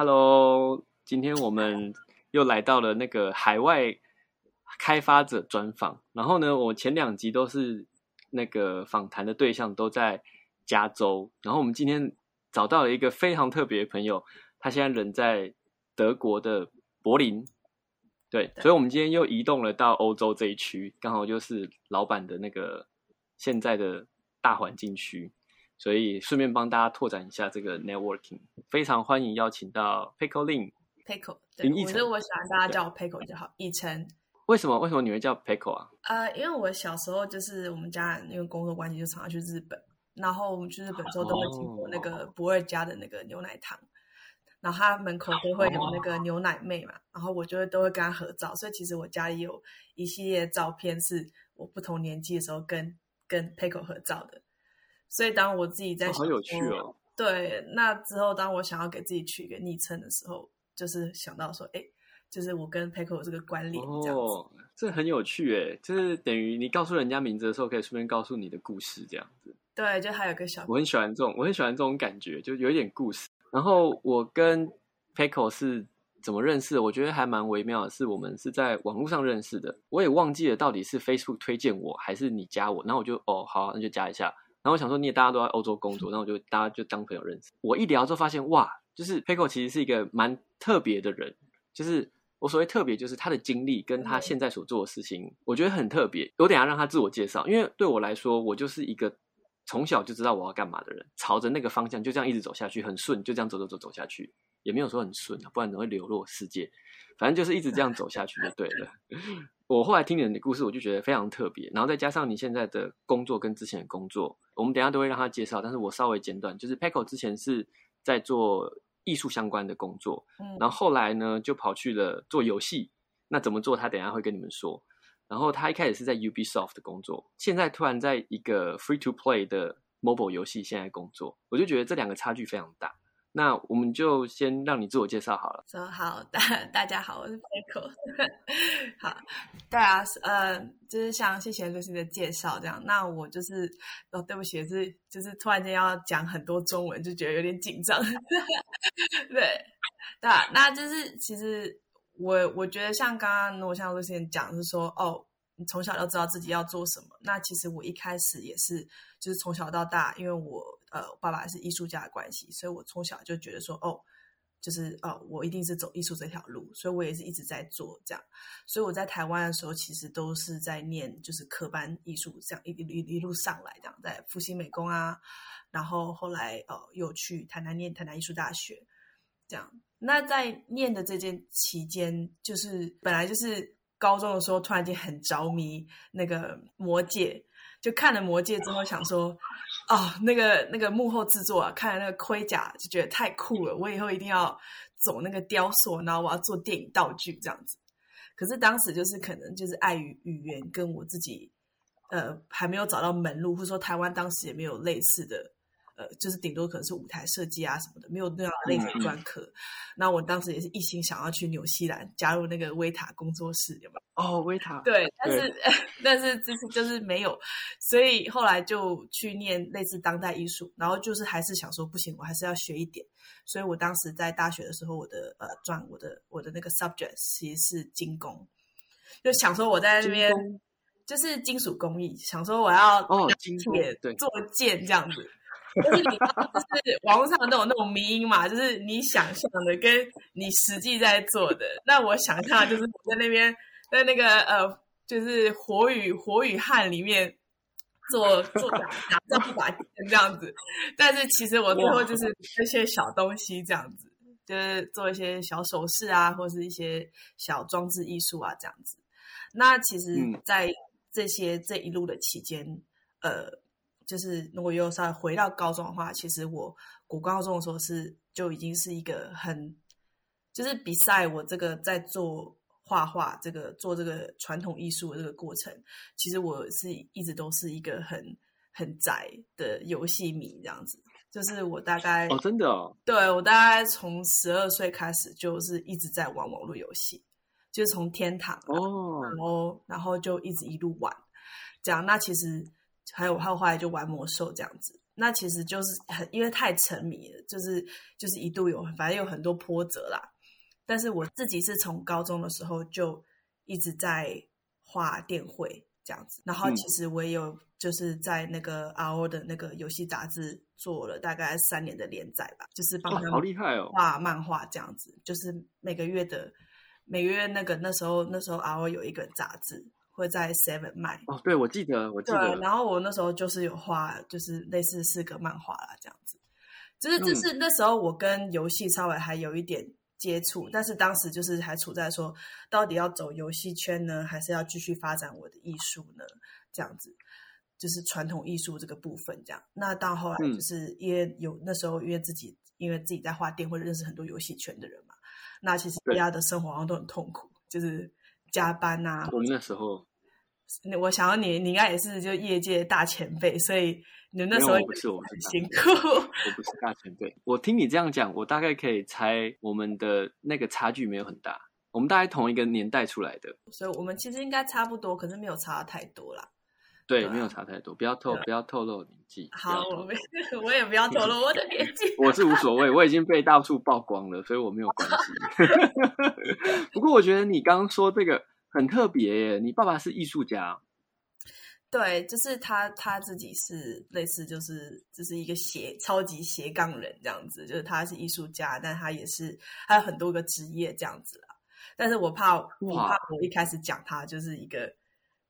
Hello，今天我们又来到了那个海外开发者专访。然后呢，我前两集都是那个访谈的对象都在加州。然后我们今天找到了一个非常特别的朋友，他现在人在德国的柏林。对，所以我们今天又移动了到欧洲这一区，刚好就是老板的那个现在的大环境区。所以顺便帮大家拓展一下这个 networking，非常欢迎邀请到 Pico Lin。Pico，对，我觉得我喜欢大家叫我 Pico 就好，以晨。为什么？为什么你会叫 Pico 啊？呃，因为我小时候就是我们家因为工作关系就常常去日本，然后我们去日本之后都会经过那个不二家的那个牛奶糖，然后他门口都会有那个牛奶妹嘛，然后我就会都会跟他合照，所以其实我家里有一系列照片是我不同年纪的时候跟跟 Pico 合照的。所以当我自己在好有趣哦，对，那之后当我想要给自己取一个昵称的时候，就是想到说，哎，就是我跟 p e c o 这个关联这样子，这很有趣哎，就是等于你告诉人家名字的时候，可以顺便告诉你的故事这样子。对，就还有个小，我很喜欢这种，我很喜欢这种感觉，就有一点故事。然后我跟 p e c o 是怎么认识的？我觉得还蛮微妙的，是我们是在网络上认识的，我也忘记了到底是 Facebook 推荐我还是你加我，然后我就哦好，那就加一下。然后我想说，你也大家都在欧洲工作，那我就大家就当朋友认识。我一聊之后发现，哇，就是 p i c o 其实是一个蛮特别的人。就是我所谓特别，就是他的经历跟他现在所做的事情，我觉得很特别。我等下让他自我介绍，因为对我来说，我就是一个从小就知道我要干嘛的人，朝着那个方向就这样一直走下去，很顺，就这样走走走走下去，也没有说很顺啊，不然怎么会流落世界？反正就是一直这样走下去就对了。我后来听你的故事，我就觉得非常特别。然后再加上你现在的工作跟之前的工作，我们等下都会让他介绍。但是我稍微简短，就是 Paco 之前是在做艺术相关的工作，嗯，然后后来呢就跑去了做游戏。那怎么做？他等下会跟你们说。然后他一开始是在 Ubisoft 的工作，现在突然在一个 Free to Play 的 Mobile 游戏现在工作，我就觉得这两个差距非常大。那我们就先让你自我介绍好了。说好，大 大家好，我是 Paco。好，对啊，呃，就是像谢谢 Lucy 的介绍这样。那我就是哦，对不起，是就是突然间要讲很多中文，就觉得有点紧张。对，对啊，那就是其实我我觉得像刚刚我像 Lucy 讲是说，哦，你从小就知道自己要做什么。那其实我一开始也是，就是从小到大，因为我。呃，爸爸是艺术家的关系，所以我从小就觉得说，哦，就是哦，我一定是走艺术这条路，所以我也是一直在做这样。所以我在台湾的时候，其实都是在念就是科班艺术，这样一一一路上来，这样在复兴美工啊，然后后来呃又去台南念台南艺术大学，这样。那在念的这件期间，就是本来就是高中的时候，突然间很着迷那个魔戒。就看了《魔戒》之后，想说，哦，那个那个幕后制作啊，看了那个盔甲，就觉得太酷了。我以后一定要走那个雕塑，然后我要做电影道具这样子。可是当时就是可能就是碍于语言跟我自己，呃，还没有找到门路，或者说台湾当时也没有类似的。呃，就是顶多可能是舞台设计啊什么的，没有那样类似专科。那我当时也是一心想要去纽西兰加入那个维塔工作室，有没有？哦，维塔。对，但是 但是就是就是没有，所以后来就去念类似当代艺术，然后就是还是想说不行，我还是要学一点。所以我当时在大学的时候，我的呃专我的我的那个 subject 其实是精工，就想说我在那边就是金属工艺，想说我要哦金铁做剑这样子。就是你，就是网络上都有那种迷音嘛，就是你想象的跟你实际在做的。那我想象就是我在那边，在那个呃，就是火与火与汗里面做做打打造一把剑这样子。但是其实我最后就是一些小东西这样子，就是做一些小首饰啊，或是一些小装置艺术啊这样子。那其实，在这些这一路的期间，呃。就是如果又稍微回到高中的话，其实我国高中的时候是就已经是一个很，就是比赛我这个在做画画这个做这个传统艺术的这个过程，其实我是一直都是一个很很宅的游戏迷这样子。就是我大概哦，真的哦，对我大概从十二岁开始就是一直在玩网络游戏，就是从天堂哦，然后然后就一直一路玩，这样那其实。还有，还有后来就玩魔兽这样子。那其实就是很因为太沉迷了，就是就是一度有反正有很多波折啦。但是我自己是从高中的时候就一直在画电绘这样子，然后其实我也有就是在那个 RO 的那个游戏杂志做了大概三年的连载吧，就是帮他好厉害哦画漫画这样子，就是每个月的每个月那个那时候那时候 RO 有一个杂志。会在 Seven 卖哦，对，我记得，我记得。对然后我那时候就是有画，就是类似四个漫画啦，这样子。就是就是那时候我跟游戏稍微还有一点接触，但是当时就是还处在说，到底要走游戏圈呢，还是要继续发展我的艺术呢？这样子，就是传统艺术这个部分这样。那到后来就是因为有那时候因为自己因为自己在画店，或者认识很多游戏圈的人嘛，那其实大家的生活好像都很痛苦，就是加班啊。我们那时候。我想要你，你应该也是就业界大前辈，所以你那时候不是我很辛苦。我不是大前辈，我听你这样讲，我大概可以猜我们的那个差距没有很大，我们大概同一个年代出来的，所以我们其实应该差不多，可是没有差太多啦。对，没有差太多，不要透不要透露年纪。好，我没 我也不要透露我的年纪。我是无所谓，我已经被到处曝光了，所以我没有关系。不过我觉得你刚刚说这个。很特别耶！你爸爸是艺术家，对，就是他他自己是类似，就是就是一个斜超级斜杠人这样子，就是他是艺术家，但他也是还有很多个职业这样子啦。但是我怕我怕我一开始讲他就是一个，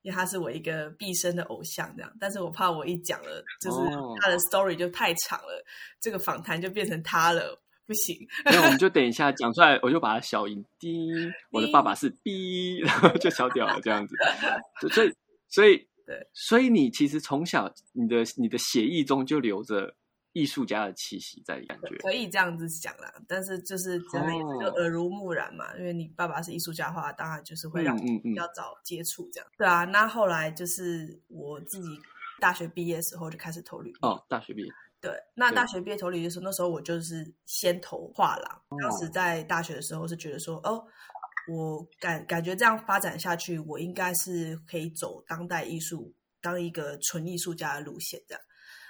因为他是我一个毕生的偶像这样，但是我怕我一讲了，就是他的 story 就太长了，这个访谈就变成他了。不行，那我们就等一下讲出来，我就把它消音。滴，我的爸爸是 B，然后就小掉了这样子。所以，所以，对，所以你其实从小你的你的血液中就留着艺术家的气息在，感觉可以这样子讲啦。但是就是真的就耳濡目染嘛，因为你爸爸是艺术家的话，当然就是会让你比较早接触这样。对啊，那后来就是我自己大学毕业的时候就开始投履历。哦，大学毕业。对，那大学毕业投履历的时候，那时候我就是先投画廊。当时在大学的时候是觉得说，哦，我感感觉这样发展下去，我应该是可以走当代艺术，当一个纯艺术家的路线这样。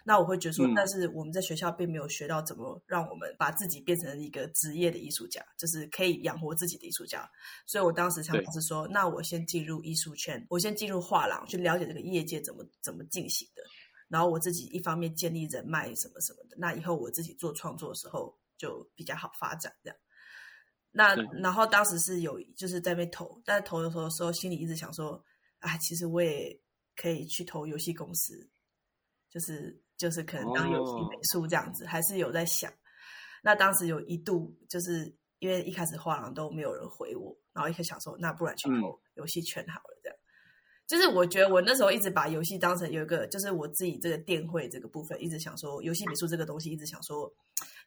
那我会觉得说，但是我们在学校并没有学到怎么让我们把自己变成一个职业的艺术家，就是可以养活自己的艺术家。所以我当时想法是说，那我先进入艺术圈，我先进入画廊，去了解这个业界怎么怎么进行的。然后我自己一方面建立人脉什么什么的，那以后我自己做创作的时候就比较好发展这样。那然后当时是有就是在被投，但是投的时候时候心里一直想说，哎，其实我也可以去投游戏公司，就是就是可能当游戏美术这样子，还是有在想。那当时有一度就是因为一开始画廊都没有人回我，然后一开始想说，那不然去投游戏圈好了。就是我觉得我那时候一直把游戏当成有一个，就是我自己这个电绘这个部分，一直想说游戏美术这个东西，一直想说，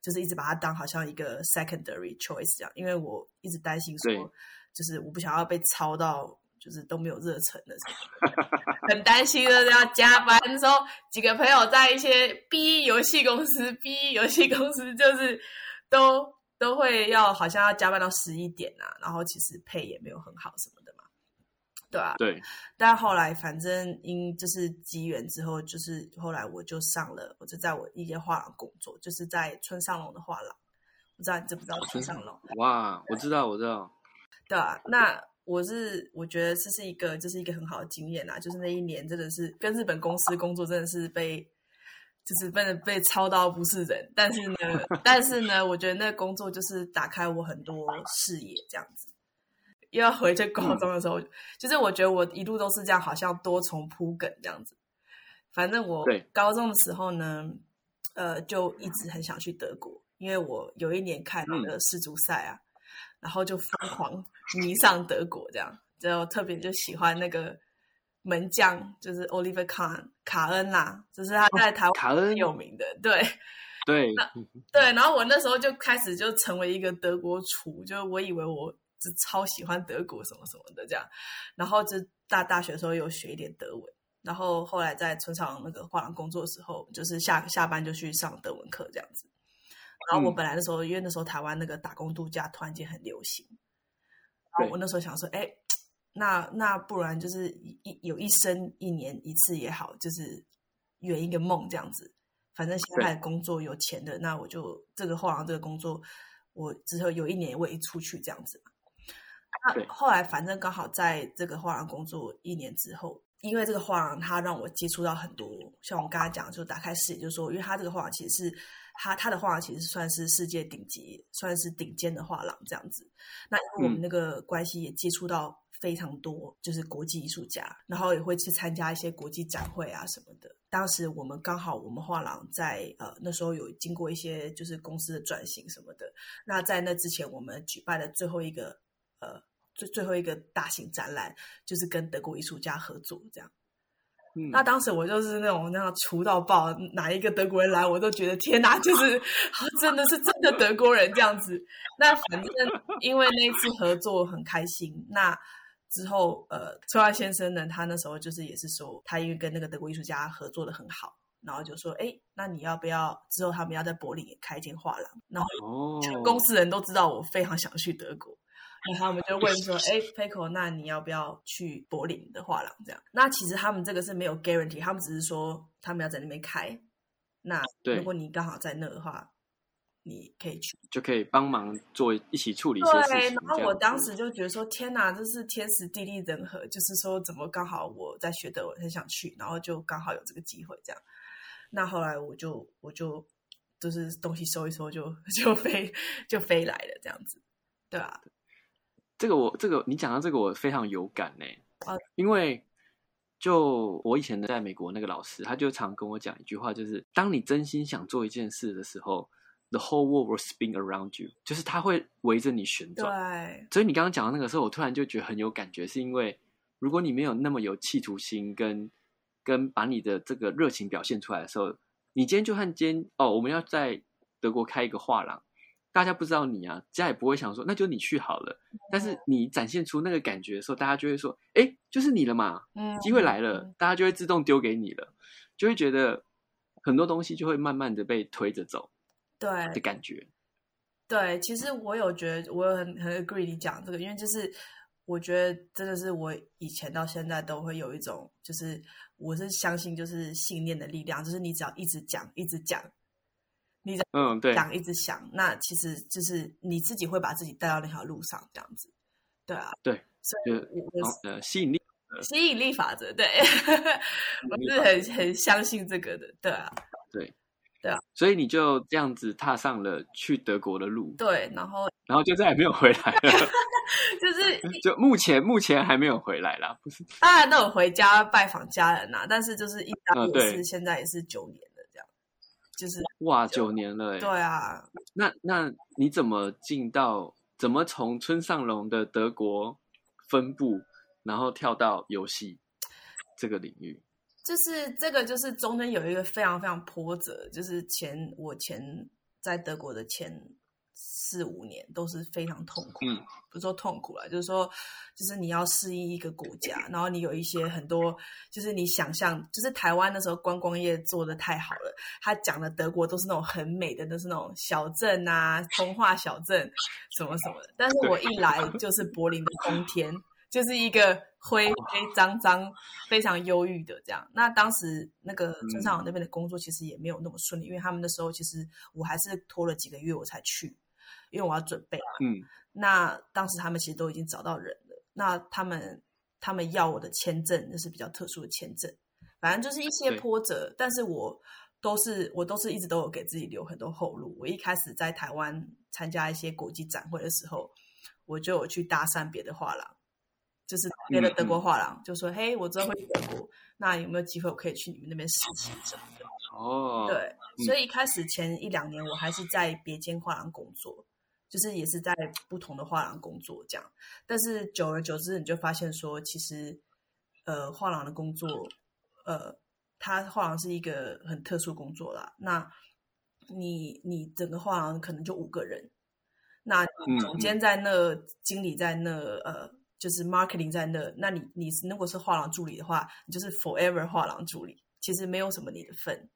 就是一直把它当好像一个 secondary choice 这样，因为我一直担心说，就是我不想要被抄到，就是都没有热忱的，很担心的要加班的时候，几个朋友在一些 B 游戏公司，B 游戏公司就是都都会要好像要加班到十一点啊，然后其实配也没有很好什么的。对啊，对，但后来反正因就是机缘之后，就是后来我就上了，我就在我一间画廊工作，就是在村上龙的画廊。不知道你知不知道村上龙？哇，我知道，我知道。对啊，那我是我觉得这是一个，这是一个很好的经验啊。就是那一年真的是跟日本公司工作，真的是被就是被被操到不是人。但是呢，但是呢，我觉得那工作就是打开我很多视野，这样子。又要回去高中的时候，就是我觉得我一路都是这样，好像多重铺梗这样子。反正我高中的时候呢，呃，就一直很想去德国，因为我有一年看那个世足赛啊，然后就疯狂迷上德国，这样就特别就喜欢那个门将，就是 Oliver Kahn 卡恩啦，就是他在台湾卡恩有名的，对对 对。然后我那时候就开始就成为一个德国厨，就我以为我。是超喜欢德国什么什么的这样，然后就大大学的时候有学一点德文，然后后来在村上那个画廊工作的时候，就是下下班就去上德文课这样子。然后我本来的时候，因为那时候台湾那个打工度假突然间很流行，然后我那时候想说，哎，那那不然就是一有一生一年一次也好，就是圆一个梦这样子，反正现在工作有钱的，那我就这个画廊这个工作，我之后有一年我也出去这样子嘛。那后来反正刚好在这个画廊工作一年之后，因为这个画廊它让我接触到很多，像我们刚才讲，就打开视野，就是说，因为它这个画廊其实是它它的画廊其实算是世界顶级，算是顶尖的画廊这样子。那因为我们那个关系也接触到非常多，就是国际艺术家，然后也会去参加一些国际展会啊什么的。当时我们刚好我们画廊在呃那时候有经过一些就是公司的转型什么的。那在那之前，我们举办的最后一个呃。最最后一个大型展览就是跟德国艺术家合作，这样。嗯那当时我就是那种那样出到爆，哪一个德国人来，我都觉得天哪，就是 真的是真的德国人这样子。那反正因为那次合作很开心。那之后，呃，崔万先生呢，他那时候就是也是说，他因为跟那个德国艺术家合作的很好，然后就说，哎，那你要不要之后他们要在柏林也开一间画廊？然后全公司人都知道我非常想去德国。然后我们就问说：“哎 p i c o 那你要不要去柏林的画廊？这样？那其实他们这个是没有 guarantee，他们只是说他们要在那边开。那如果你刚好在那的话，你可以去，就可以帮忙做一起处理一些事情。然后我当时就觉得说：天哪，这是天时地利人和，就是说怎么刚好我在学德文，很想去，然后就刚好有这个机会这样。那后来我就我就就是东西收一收，就 就飞就飞来了这样子，对吧？”这个我这个你讲到这个我非常有感呢，因为就我以前在美国那个老师，他就常跟我讲一句话，就是当你真心想做一件事的时候，the whole world will spin around you，就是他会围着你旋转。对，所以你刚刚讲到那个时候，我突然就觉得很有感觉，是因为如果你没有那么有企图心，跟跟把你的这个热情表现出来的时候，你今天就算今天哦，我们要在德国开一个画廊。大家不知道你啊，家也不会想说，那就你去好了。但是你展现出那个感觉的时候，大家就会说，哎，就是你了嘛，嗯，机会来了，大家就会自动丢给你了，就会觉得很多东西就会慢慢的被推着走，对的感觉。对，其实我有觉得，我很很 agree 你讲这个，因为就是我觉得真的是我以前到现在都会有一种，就是我是相信就是信念的力量，就是你只要一直讲，一直讲。你在嗯对想一直想，那其实就是你自己会把自己带到那条路上，这样子，对啊，对，所以我呃吸引力吸引力法则，对我是很很相信这个的，对啊，对对啊，所以你就这样子踏上了去德国的路，对，然后然后就再也没有回来了，就是就目前目前还没有回来啦，不是，当然都有回家拜访家人呐，但是就是一家也是现在也是九年。就是哇，九年了哎！对啊，那那你怎么进到怎么从村上隆的德国分部，然后跳到游戏这个领域？就是这个，就是中间有一个非常非常波折，就是前我前在德国的前。四五年都是非常痛苦，嗯，不是说痛苦了，就是说，就是你要适应一个国家，然后你有一些很多，就是你想象，就是台湾那时候观光业做的太好了，他讲的德国都是那种很美的，都是那种小镇啊，童话小镇，什么什么的。但是我一来就是柏林的冬天，就是一个灰灰脏脏、非常忧郁的这样。那当时那个村上那边的工作其实也没有那么顺利，因为他们那时候其实我还是拖了几个月我才去。因为我要准备嘛，嗯，那当时他们其实都已经找到人了。那他们他们要我的签证，那是比较特殊的签证。反正就是一些波折，但是我都是我都是一直都有给自己留很多后路。我一开始在台湾参加一些国际展会的时候，我就有去搭讪别的画廊，就是别的德国画廊，就说：“嘿，我之后会去德国，那有没有机会我可以去你们那边实习什么的？”哦，对，所以一开始前一两年我还是在别间画廊工作。就是也是在不同的画廊工作这样，但是久而久之，你就发现说，其实，呃，画廊的工作，呃，它画廊是一个很特殊工作啦。那你你整个画廊可能就五个人，那总监在那，经理在那，呃，就是 marketing 在那，那你你如果是画廊助理的话，你就是 forever 画廊助理，其实没有什么你的份。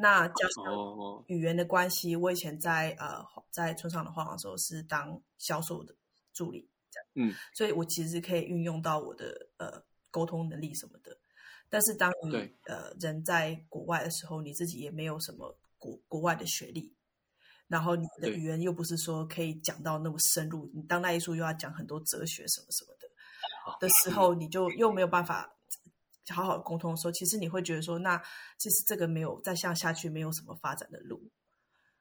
那加上语言的关系，我以前在呃在村上的画廊时候是当销售的助理，这样，嗯，所以我其实可以运用到我的呃沟通能力什么的。但是当你呃人在国外的时候，你自己也没有什么国国外的学历，然后你的语言又不是说可以讲到那么深入，你当代艺术又要讲很多哲学什么什么的的时候，你就又没有办法好好的沟通的时候，其实你会觉得说，那其实这个没有再向下去没有什么发展的路。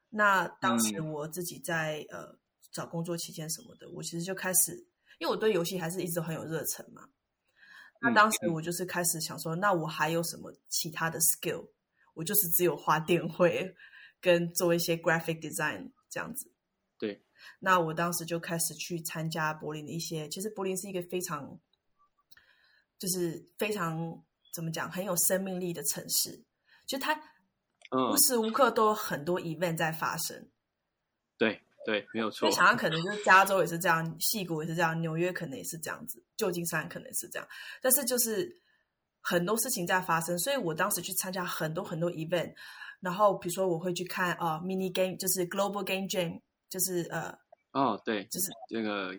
那当时嗯我自己在、呃找工作期间什么的，我其实就开始，因为我对游戏还是一直很有热忱嘛。那嗯当时嗯我就是开始想说，那我还有什么其他的 skill？我就是只有花电绘 跟做一些 graphic design 这样子。对，那我当时就开始去参加柏林的一些，其实柏林是一个非常，就是非常怎么讲很有生命力的城市，就它嗯无，时无刻都有很多 event 在发生。对对，没有错所以。想 想可能就是加州也是这样，戏谷也是这样，纽约可能也是这样子，旧金山可能也是这样，但是就是很多事情在发生，所以我当时去参加很多很多 event，然后比如说我会去看啊、呃 mini game，就是 global game jam，就是呃哦，对，就是这个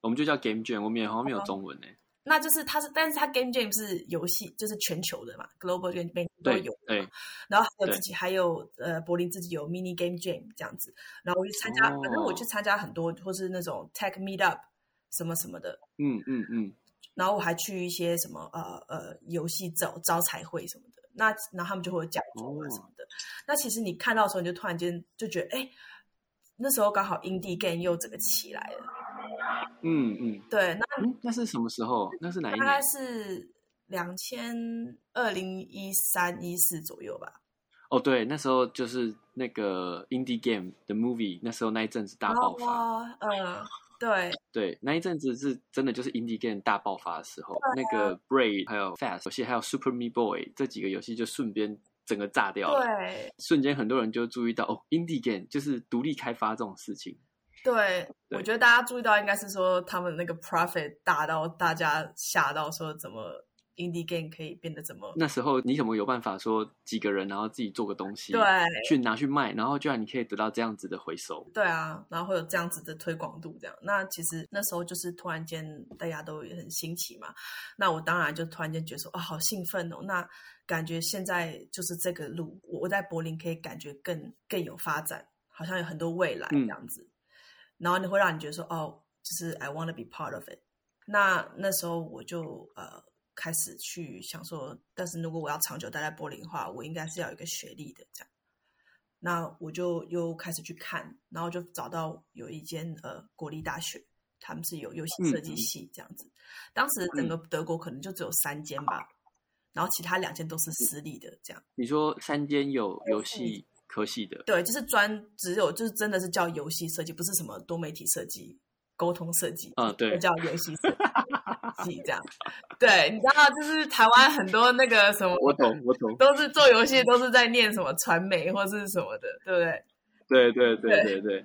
我们就叫 game jam，，我们也好像没有哦中文呢。那就是它是，但是它 game jam 是游戏，就是全球的嘛，global game jam 都对有。嘛，然后还有自己还有呃柏林自己有 mini game jam 这样子，然后我去参加，反正我去哦参加很多或是那种 tech meetup 什么什么的，嗯嗯嗯，然后我还去一些什么呃呃游戏招招财会什么的，那然后他们就会有讲座啊哦什么的。那其实你看到的时候，你就突然间就觉得，哎，那时候刚好 indie game 又整个起来了。嗯嗯对，那嗯，那是什么时候？那是哪一大概年？是两千二零一三一四左右吧。哦，对，那时候就是那个 indie game 的 movie，那时候那一阵子大爆发。哦，呃，对，对，那一阵子是真的就是 indie game 大爆发的时候，那个 Braid 还有 Fast 游戏，还有 Super Meat Boy 这几个游戏就顺便整个炸掉了。对，瞬间很多人就注意到哦，indie game 就是独立开发这种事情。对，对我觉得大家注意到应该是说他们那个 profit 大到大家吓到，说怎么 indie game 可以变得怎么那时候你怎么有办法说几个人然后自己做个东西，对去拿去卖，然后居然你可以得到这样子的回收？对啊，然后会有这样子的推广度，这样。那其实那时候就是突然间大家都也很新奇嘛，那我当然就突然间觉得说，啊、好兴奋哦！那感觉现在就是这个路，我我在柏林可以感觉更更有发展，好像有很多未来嗯这样子。然后你会让你觉得说，哦，就是 I want to be part of it。那那时候我就呃开始去想说，但是如果我要长久待在柏林的话，我应该是要有一个学历的这样。那我就又开始去看，然后就找到有一间呃国立大学，他们是有游戏设计系这样子。当时整个德国可能就只有三间吧，然后其他两间都是私立的这样。你说三间有游戏科系的，对，就是专只有就是真的是叫游戏设计，不是什么多媒体设计、沟通设计，嗯对就叫游戏设计这样。对，你知道，就是台湾很多那个什么，我懂，我懂，都是做游戏都是在念什么传媒或是什么的，对不对？对对对对对。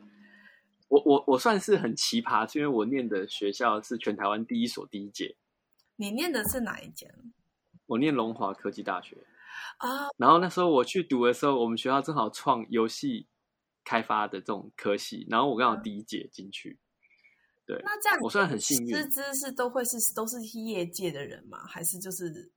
我我我算是很奇葩，是因为我念的学校是全台湾第一所第一届，你念的是哪一间我念龙华科技大学。啊？然后那时候我去读的时候，我们学校正好创游戏开发的这种科系，然后我刚好第一届进去。对，那这样我算很幸运师资是都会是都是业界的人吗？还是就是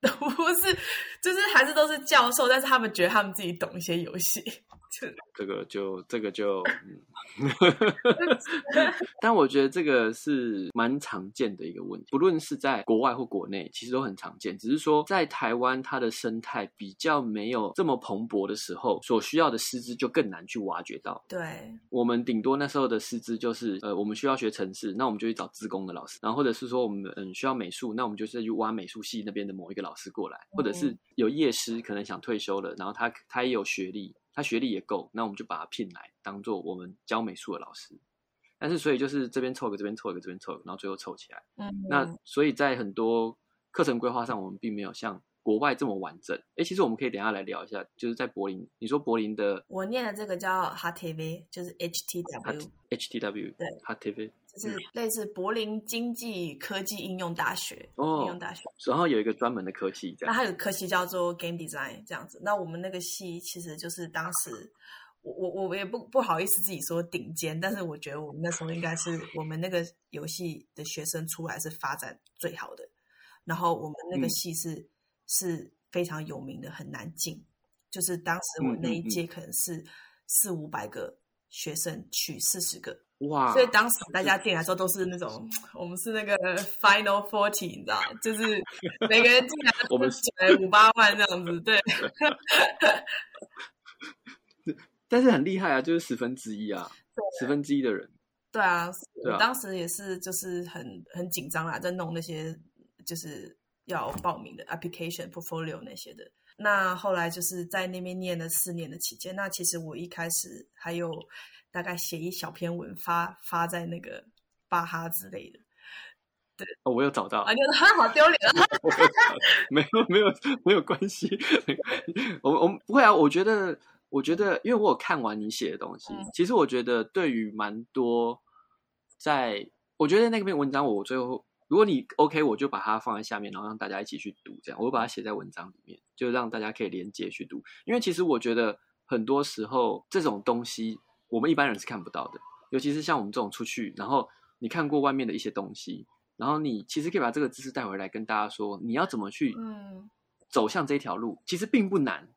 都 不是，就是还是都是教授，但是他们觉得他们自己懂一些游戏，就 这个就这个就，嗯，但我觉得这个是蛮常见的一个问题，不论是在国外或国内，其实都很常见。只是说在台湾，它的生态比较没有这么蓬勃的时候，所需要的师资就更难去挖掘到。对我们顶多那时候的师资就是，呃，我们需要学城市，那我们就去找自工的老师，然后或者是说我们嗯需要美术，那我们就是去挖美术系那边的某一个老师过来，或者是有夜师可能想退休了，然后他他也有学历，他学历也够，那我们就把他聘来当做我们教美术的老师。但是所以就是这边凑一个，这边凑一个，这边凑一个，然后最后凑起来。嗯，那所以在很多课程规划上，我们并没有像国外这么完整。哎，其实我们可以等一下来聊一下，就是在柏林，你说柏林的我念的这个叫 HTV，就是 HTW，HTW 对 h t v 就是类似柏林经济科技应用大学，哦应用大学。然后有一个专门的科系。那还有科系叫做 Game Design 这样子。那我们那个系其实就是当时。我我我也不不好意思自己说顶尖，但是我觉得我们那时候应该是我们那个游戏的学生出来是发展最好的。然后我们那个嗯系是、是非常有名的，很难进。就是当时我那一届可能是四五百个学生取四十个，哇，所以当时大家进来的时候都是那种，我们是那个 final forty，你知道，就是每个人进来 我们都缴五八万这样子，对，但是很厉害啊，就是十分之一啊，十分之一的人，对啊，对啊我当时也是就是很很紧张啦，在弄那些就是要报名的 application portfolio 那些的。那后来就是在那边念了四年的期间，那其实我一开始还有大概写一小篇文发发在那个巴哈之类的对哦，我有找到啊，，你说 好丢脸啊！没有没有没有关系，我我不会啊，我觉得我觉得，因为我有看完你写的东西，嗯其实我觉得对于蛮多在，我觉得那篇文章我最后。如果你 OK，我就把它放在下面，然后让大家一起去读。这样，我会把它写在文章里面，就让大家可以连接去读。因为其实我觉得很多时候这种东西，我们一般人是看不到的。尤其是像我们这种出去，然后你看过外面的一些东西，然后你其实可以把这个知识带回来，跟大家说你要怎么去嗯，走向这条路，其实并不难，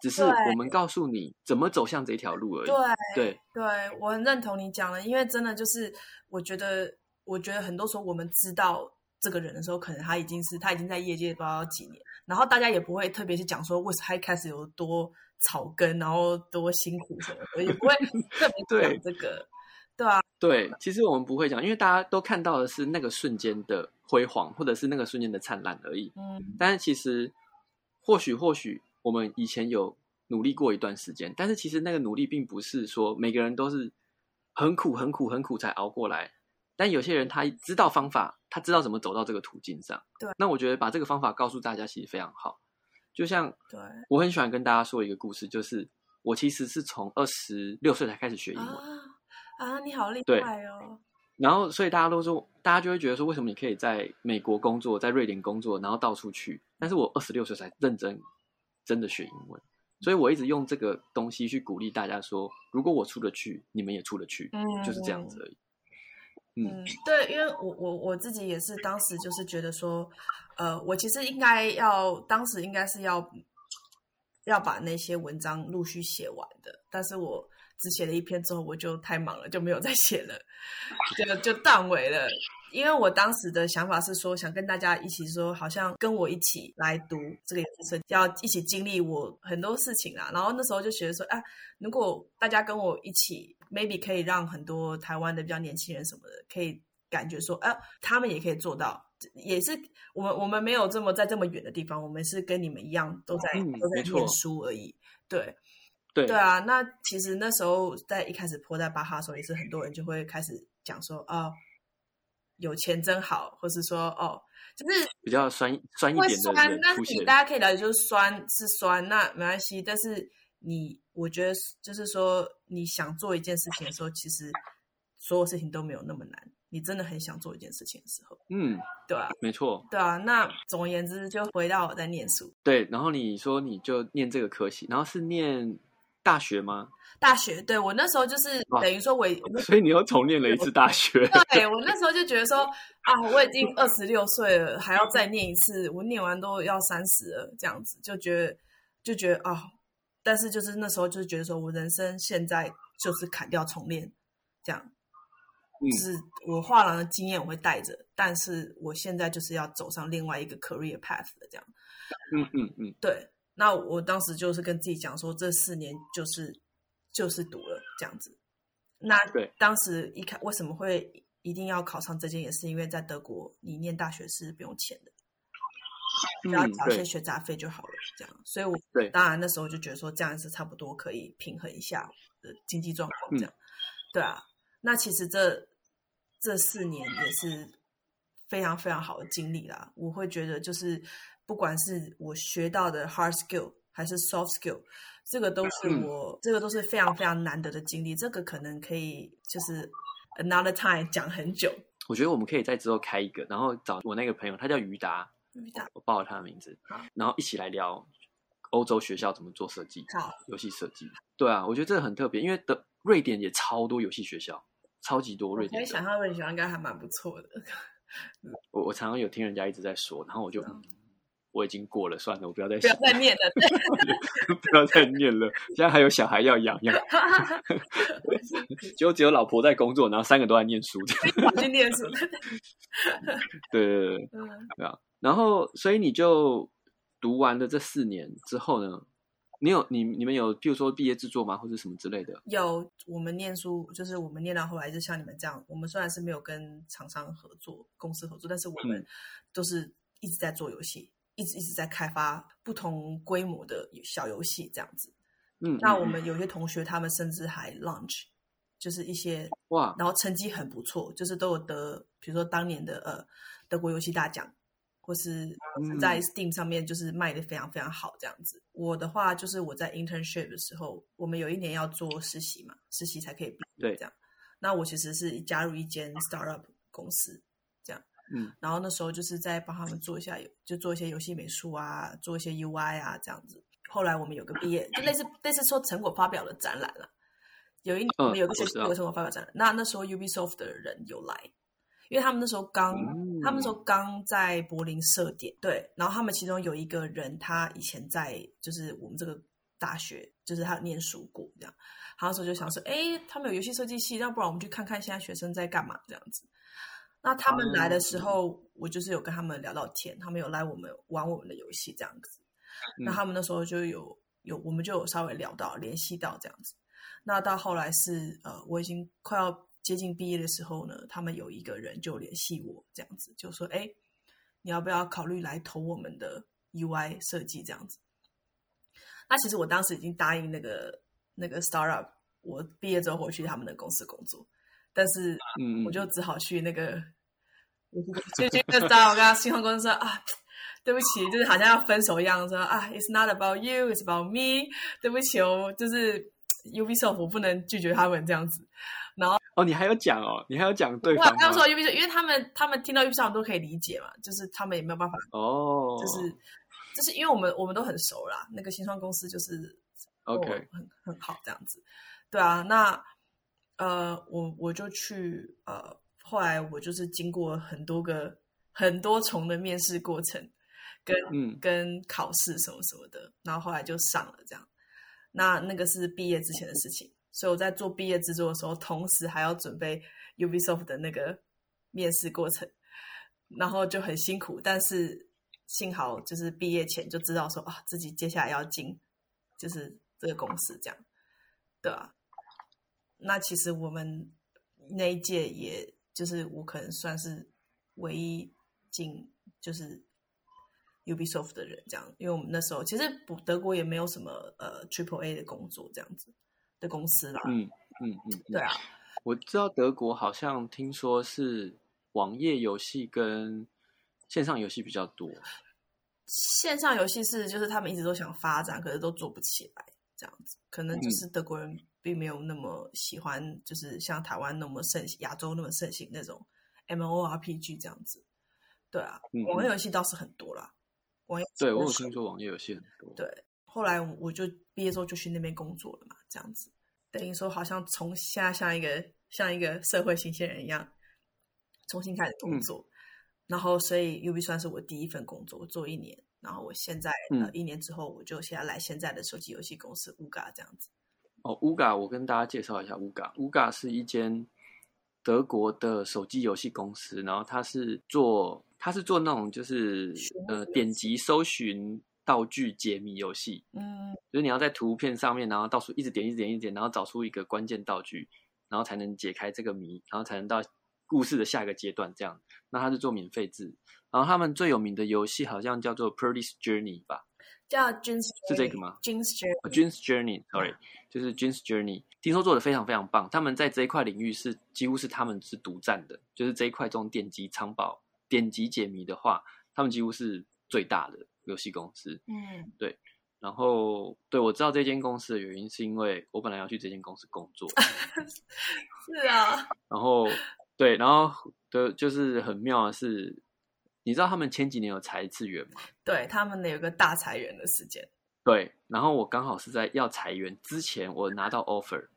只是我们告诉你怎么走向这条路而已。对对，对，我很认同你讲的，因为真的就是我觉得，我觉得很多时候我们知道这个人的时候，可能他已经是他已经在业界不知道几年，然后大家也不会特别去讲说为什么他一开始有多草根，然后多辛苦什么的，也不会 特别对讲这个。对啊，对，其实我们不会讲，因为大家都看到的是那个瞬间的辉煌，或者是那个瞬间的灿烂而已。嗯，但是其实，或许或许我们以前有努力过一段时间，但是其实那个努力并不是说每个人都是很苦、很苦、很苦才熬过来。但有些人他知道方法，他知道怎么走到这个途径上。对，那我觉得把这个方法告诉大家其实非常好。就像对我很喜欢跟大家说一个故事，就是我其实是从二十六岁才开始学英文。啊啊，你好厉害哦！然后，所以大家都说，大家就会觉得说，为什么你可以在美国工作，在瑞典工作，然后到处去？但是我二十六岁才认真真的学英文，所以我一直用这个东西去鼓励大家说，如果我出得去，你们也出得去，嗯就是这样子而已。嗯，对，因为我我我自己也是当时就是觉得说，呃，我其实应该要当时应该是要要把那些文章陆续写完的，但是我只写了一篇之后，我就太忙了，就没有再写了，就就断尾了。因为我当时的想法是说，想跟大家一起说，好像跟我一起来读这个研究生，要一起经历我很多事情啊。然后那时候就觉得说，啊，如果大家跟我一起，maybe 可以让很多台湾的比较年轻人什么的，可以感觉说，啊，他们也可以做到。也是我们我们没有这么在这么远的地方，我们是跟你们一样都在、嗯都在念书而已。对对对啊，那其实那时候在一开始泼在巴哈的时候，也是很多人就会开始讲说，哦，有钱真好，或是说，哦，就是比较酸酸一点的酸，但是你。大家可以了解，就是酸是酸，那没关系。但是你，我觉得就是说，你想做一件事情的时候，其实所有事情都没有那么难。你真的很想做一件事情的时候，嗯，对啊，没错，对啊。那总而言之，就回到我在念书，对。然后你说你就念这个科系，然后是念大学吗？大学。对我那时候就是等于说我，所以你又重念了一次大学。对我那时候就觉得说啊，我已经二十六岁了，还要再念一次，我念完都要三十了，这样子就觉得就觉得啊，但是就是那时候就是觉得说我人生现在就是砍掉重练，这样，嗯就是我画廊的经验我会带着，但是我现在就是要走上另外一个 career path 的这样。嗯嗯嗯，对，那我当时就是跟自己讲说，这四年就是就是读了这样子。那对当时一开为什么会一定要考上这间，也是因为在德国你念大学是不用钱的，只要交一些学杂费就好了，这样。所以我对当然那时候就觉得说这样是差不多可以平衡一下我的经济状况这样。嗯对啊，那其实这这四年也是非常非常好的经历啦。我会觉得就是不管是我学到的 hard skill 还是 soft skill，这个都是嗯我、这个都是非常非常难得的经历。这个可能可以就是 another time 讲很久。我觉得我们可以在之后开一个，然后找我那个朋友，他叫于达，于达我报了他的名字，然后一起来聊欧洲学校怎么做设计，好，游戏设计。对啊，我觉得这个很特别，因为的瑞典也超多游戏学校，超级多瑞典的。我想象瑞典学校应该还蛮不错的。我我常常有听人家一直在说，然后我就、嗯我已经过了，算了，我不要再不要想再念了。对 不要再念了，现在还有小孩要养，养 就只有老婆在工作，然后三个都在念书，去念书。对对对对，嗯，对啊。然后，所以你就读完了这四年之后呢，你有你你们有，譬如说毕业制作吗，或者什么之类的？有我们念书，就是我们念到后来，就像你们这样，我们虽然是没有跟厂商合作、公司合作，但是我们嗯都是一直在做游戏，一直一直在开发不同规模的小游戏这样子。嗯，那我们有些同学，他们甚至还 launch，就是一些，哇，然后成绩很不错，就是都有得，比如说当年的呃德国游戏大奖，或是嗯在 Steam 上面就是卖的非常非常好这样子。我的话就是我在 internship 的时候，我们有一年要做实习嘛，实习才可以毕业对这样。那我其实是加入一间 startup 公司，嗯然后那时候就是在帮他们做一下游，就做一些游戏美术啊，做一些 UI 啊这样子。后来我们有个毕业，就类似类似说成果发表的展览了。有一年我们有个学我知道有个成果发表展览，那那时候 Ubisoft 的人有来，因为他们那时候刚、嗯他们那时候刚在柏林设点，对，然后他们其中有一个人，他以前在就是我们这个大学，就是他念书过这样，他那时候就想说，哎，他们有游戏设计系，要不然我们去看看现在学生在干嘛这样子。那他们来的时候，我就是有跟他们聊到天，他们有来我们玩我们的游戏这样子。那嗯他们那时候就有有，我们就有稍微聊到联系到这样子。那到后来是呃，我已经快要接近毕业的时候呢，他们有一个人就联系我这样子，就说：“哎，你要不要考虑来投我们的 UI 设计这样子？”那其实我当时已经答应那个那个 startup，我毕业之后回去他们的公司工作，但是我就只好去那个，就去那个 startup，我跟他新创公司说啊。对不起，就是好像要分手一样，说啊，It's not about you, it's about me。对不起哦，就是 Ubisoft 我不能拒绝他们这样子。然后哦，你还有讲哦，你还有讲对我方吗他们说 Ubisoft，因为他们他们听到 Ubisoft 都可以理解嘛，就是他们也没有办法，哦，就是就是因为我们我们都很熟啦，那个新创公司就是哦 OK，很很好这样子。对啊，那呃，我我就去呃，后来我就是经过很多个很多重的面试过程，跟嗯跟考试什么什么的，然后后来就上了这样。那那个是毕业之前的事情，所以我在做毕业制作的时候，同时还要准备 Ubisoft 的那个面试过程，然后就很辛苦。但是幸好就是毕业前就知道说啊，自己接下来要进就是这个公司这样，对啊。那其实我们那一届，也就是我可能算是唯一进就是 Ubisoft 的人，这样，因为我们那时候其实不德国也没有什么呃 Triple A 的工作这样子的公司啦，嗯嗯嗯，对啊，我知道德国好像听说是网页游戏跟线上游戏比较多，线上游戏是就是他们一直都想发展，可是都做不起来，这样子，可能就是德国人并没有那么喜欢，就是像台湾那么盛行，亚洲那么盛行那种 MORPG 这样子，对啊，嗯网页游戏倒是很多啦，网页对我有是听说网页游戏很多，对，后来我就毕业之后就去那边工作了嘛，这样子，等于说好像从现在像一个像一个社会新鲜人一样，重新开始工作。然后，所以 UB 算是我第一份工作，我做一年。然后我现在、呃嗯一年之后，我就现在来现在的手机游戏公司 UGA 这样子。哦，UGA，我跟大家介绍一下 UGA，UGA 是一间德国的手机游戏公司，然后它是做它是做那种就是呃点击搜寻道具解谜游戏，嗯就是你要在图片上面，然后到处一直点一直点一直点，然后找出一个关键道具，然后才能解开这个谜，然后才能到故事的下一个阶段这样。那它是做免费制，然后他们最有名的游戏好像叫做 Purdy's Journey 吧。叫 Jeans 是这个吗？Jeans Journey，June's Journey，sorry，就是 June's Journey，听说做的非常非常棒。他们在这一块领域是几乎是他们是独占的，就是这一块中点击藏宝、点击解谜的话，他们几乎是最大的游戏公司。嗯。对然后，对我知道这间公司的原因，是因为我本来要去这间公司工作，是啊，然后对，然后的就是很妙的是，你知道他们前几年有裁一次员吗？对他们有个大裁员的时间。对，然后我刚好是在要裁员之前，我拿到 offer，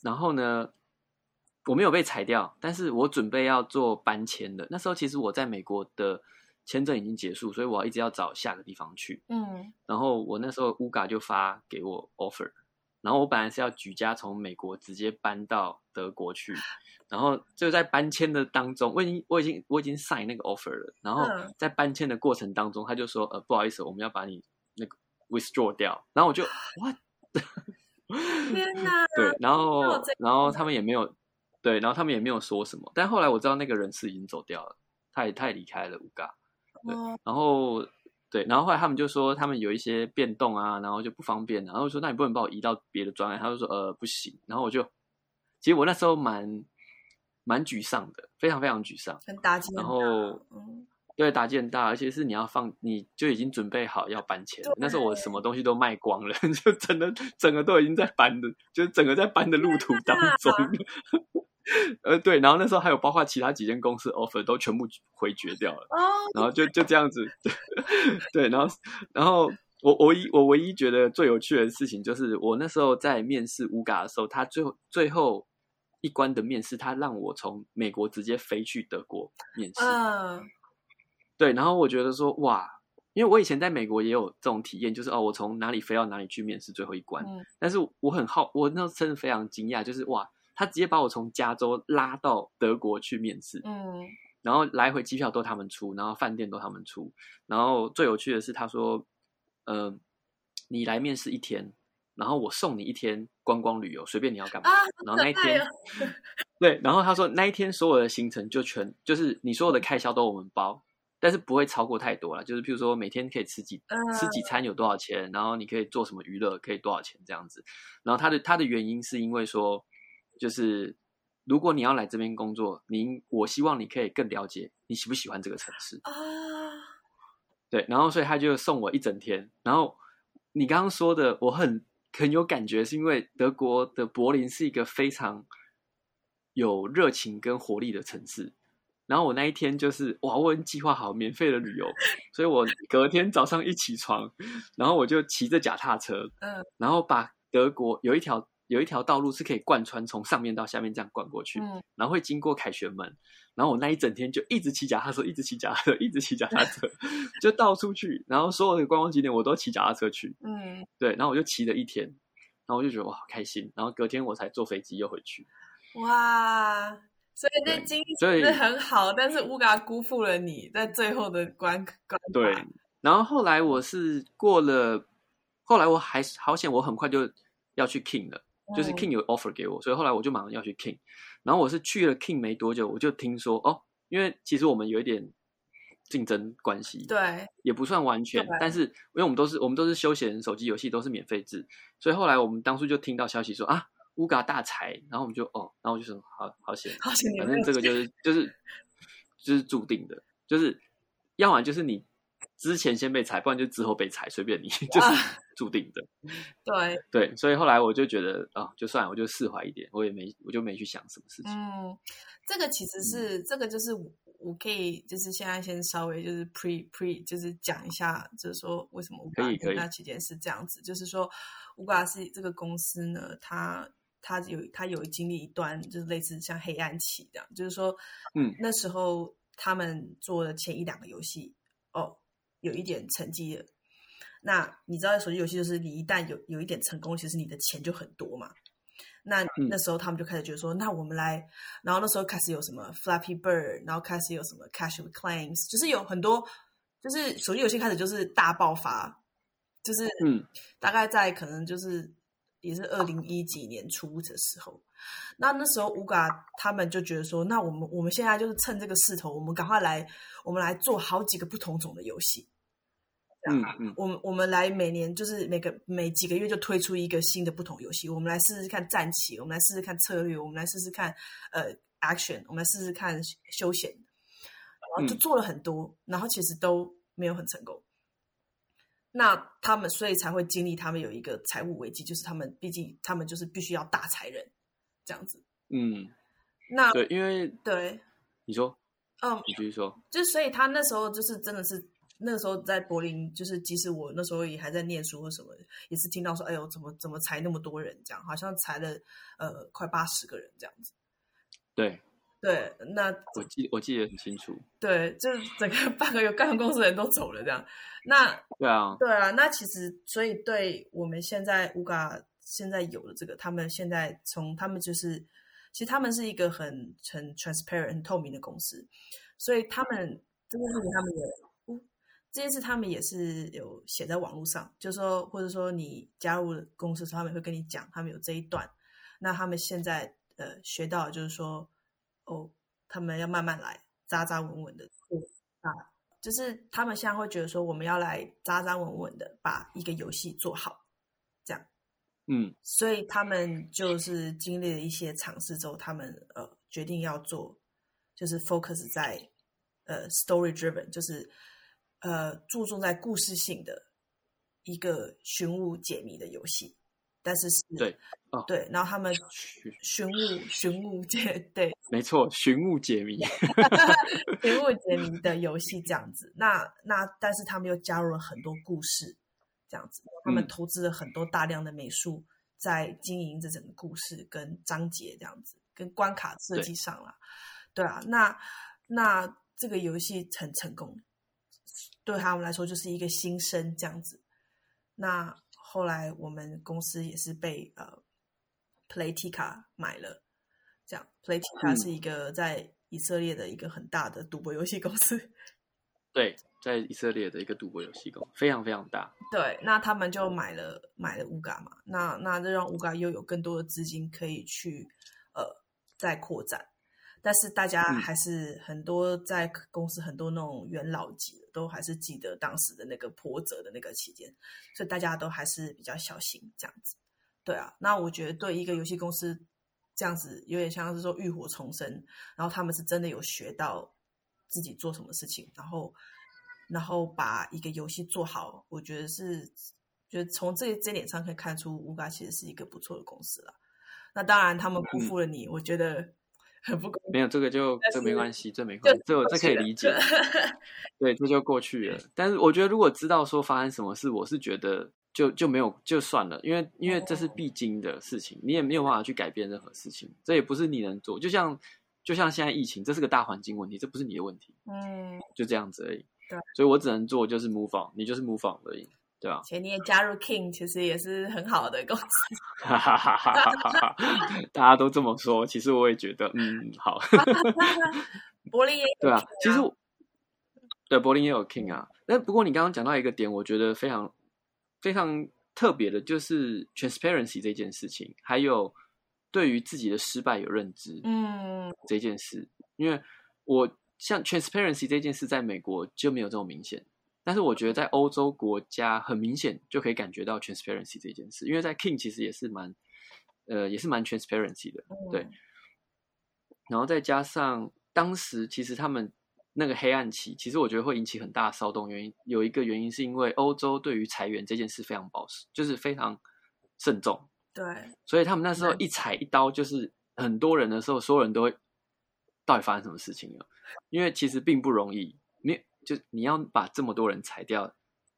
然后呢，我没有被裁掉，但是我准备要做搬迁的。那时候其实我在美国的签证已经结束，所以我一直要找下个地方去。嗯然后我那时候乌嘎就发给我 offer，然后我本来是要举家从美国直接搬到德国去，然后就在搬迁的当中，我已经我已经我已经 sign 那个 offer 了，然后嗯。在搬迁的过程当中，他就说呃不好意思，我们要把你那个 withdraw 掉，然后我就 what 天哪，对，然那后然后他们也没有对，然后他们也没有说什么，但后来我知道那个人是已经走掉了，他也他也离开了乌嘎，对哦。然后对，然后后来他们就说他们有一些变动啊，然后就不方便，然后说那你不能把我移到别的专案，他就说呃不行，然后我就其实我那时候蛮蛮沮丧的，非常非常沮丧，很打击。很，然后嗯。对打击很大，而且是你要放你就已经准备好要搬迁，那时候我什么东西都卖光了，就整个整个都已经在搬的，就是整个在搬的路途当中。呃，对，然后那时候还有包括其他几间公司 offer 都全部回绝掉了。哦，然后就就这样子，对，然后然后我我唯一我唯一觉得最有趣的事情就是我那时候在面试乌嘎的时候，他最后最后一关的面试，他让我从美国直接飞去德国面试，嗯。对，然后我觉得说哇，因为我以前在美国也有这种体验，就是哦，我从哪里飞到哪里去面试最后一关，嗯。但是我很好，我那时候真的非常惊讶，就是哇，他直接把我从加州拉到德国去面试，嗯然后来回机票都他们出，然后饭店都他们出。然后最有趣的是，他说：“呃，你来面试一天，然后我送你一天观光旅游，随便你要干嘛。啊，然后那一天，对，然后他说那一天所有的行程就全就是你所有的开销都我们包，但是不会超过太多了。就是譬如说每天可以吃几嗯吃几餐有多少钱，然后你可以做什么娱乐可以多少钱这样子。然后他的他的原因是因为说，就是如果你要来这边工作，您我希望你可以更了解你喜不喜欢这个城市。啊，对，然后所以他就送我一整天。然后你刚刚说的，我很很有感觉，是因为德国的柏林是一个非常有热情跟活力的城市。然后我那一天就是哇，我已经计划好免费的旅游，所以我隔天早上一起床，然后我就骑着脚踏车，嗯然后把德国有一条有一条道路是可以贯穿从上面到下面这样贯过去，嗯。然后会经过凯旋门，然后我那一整天就一直骑脚踏车，一直骑脚踏车，一直骑脚踏车，就到处去，然后所有的观光景点我都骑脚踏车去，嗯，对，然后我就骑了一天，然后我就觉得哇好开心，然后隔天我才坐飞机又回去，哇，所以那对经历是很好，但是乌嘎辜负了你在最后的关关卡对，然后后来我是过了，后来我还是好险，我很快就要去 King 了。就是嗯 King 有 offer 给我，所以后来我就马上要去 King。然后我是去了 King 没多久，我就听说哦，因为其实我们有一点竞争关系，对，也不算完全，但是因为我们都是我们都是休闲手机游戏，都是免费制，所以后来我们当初就听到消息说啊，乌嘎大财，然后我们就哦，然后我就说好好险，好险反正这个就是就是就是注定的，就是要么就是你之前先被裁，不然就之后被裁，随便你，就是 注定的。对，对，所以后来我就觉得啊、就算了，我就释怀一点，我也没我就没去想什么事情。嗯，这个其实是、这个就是我我可以就是现在先稍微就是 pre pre 就是讲一下，就是说为什么乌嘎可以可以那期间是这样子，就是说乌瓜是这个公司呢，它他有他有经历一段就是类似像黑暗期这样，就是说嗯。那时候他们做的前一两个游戏哦有一点成绩了。那你知道手机游戏就是你一旦有有一点成功，其实你的钱就很多嘛。那嗯那时候他们就开始觉得说，那我们来，然后那时候开始有什么 Flappy Bird，然后开始有什么 Cash Claims，就是有很多，就是手机游戏开始就是大爆发，就是嗯大概在可能就是也是二零一几年初的时候，那那时候乌嘎他们就觉得说，那我们我们现在就是趁这个势头，我们赶快来，我们来做好几个不同种的游戏。嗯嗯。我们我们来每年就是每个每几个月就推出一个新的不同游戏，我们来试试看战棋，我们来试试看策略，我们来试试看呃 action，我们来试试看休闲，然后就嗯。做了很多，然后其实都没有很成功。那他们所以才会经历他们有一个财务危机，就是他们毕竟他们就是必须要大裁人这样子。嗯，那对，因为对，你说，嗯，你继续说，就所以他那时候就是真的是那个时候在柏林，就是即使我那时候也还在念书或什么，也是听到说，哎呦，怎么怎么裁那么多人这样，好像裁了呃快八十个人这样子。对对，那我记我记得很清楚。对，就是整个半个月干员公司的人都走了这样。那对啊，对啊，那其实所以对我们现在乌嘎现在有的这个，他们现在从他们就是，其实他们是一个很很 transparent 很透明的公司，所以他们这件事情他们也。呜这件事他们也是有写在网络上，就是说，或者说你加入公司的时候，他们会跟你讲，他们有这一段。那他们现在呃学到的就是说，哦，他们要慢慢来，扎扎稳稳的做啊，就是他们现在会觉得说，我们要来扎扎稳稳的把一个游戏做好，这样。嗯所以他们就是经历了一些尝试之后，他们呃决定要做，就是 focus 在呃 story driven，就是呃注重在故事性的一个寻物解谜的游戏，但是是对哦对，然后他们寻寻物寻物解 对没错，寻物解谜。寻物解谜的游戏这样子。那那但是他们又加入了很多故事，这样子，他们嗯投资了很多大量的美术在经营这整个故事跟章节这样子，跟关卡设计上了。对啊，那那这个游戏很成功，对他们来说就是一个新生这样子。那后来我们公司也是被呃 Playtika 买了，这样 Playtika 嗯是一个在以色列的一个很大的赌博游戏公司。对，在以色列的一个赌博游戏公非常非常大。对，那他们就买了买了乌嘎嘛，那那这让乌嘎又有更多的资金可以去呃再扩展，但是大家嗯还是很多在公司很多那种元老级的都还是记得当时的那个波折的那个期间，所以大家都还是比较小心这样子。对啊，那我觉得对一个游戏公司这样子有点像是说浴火重生，然后他们是真的有学到自己做什么事情，然后然后把一个游戏做好，我觉得是，觉得从这这点上可以看出，乌嘎其实是一个不错的公司了。那当然，他们辜负了你，我觉得很不公平。没有这个就这没关系，这没关系，这我这可以理 解。对，这就过去了。但是我觉得，如果知道说发生什么事，我是觉得就就没有就算了，因为因为这是必经的事情，你也没有办法去改变任何事情，这也不是你能做。就像就像现在疫情，这是个大环境问题，这不是你的问题，嗯，就这样子而已。对，所以我只能做就是 move on，你就是 move on 而已，对吧？且你也加入 King，其实也是很好的公司。哈哈哈哈哈哈！大家都这么说，其实我也觉得，嗯，好。柏林也有对啊其实对柏林也有 King 啊，那不过你刚刚讲到一个点，我觉得非常非常特别的，就是 transparency 这件事情，还有对于自己的失败有认知嗯这件事，因为我像 transparency 这件事，在美国就没有这么明显，但是我觉得在欧洲国家很明显就可以感觉到 transparency 这件事，因为在 King 其实也是蛮呃也是蛮 transparency 的，对嗯然后再加上当时其实他们那个黑暗期，其实我觉得会引起很大的骚动。原因有一个原因是因为欧洲对于裁员这件事非常保守，就是非常慎重，对，所以他们那时候一裁一刀，就是很多人的时候，所有人都会到底发生什么事情了？因为其实并不容易，你就你要把这么多人裁掉，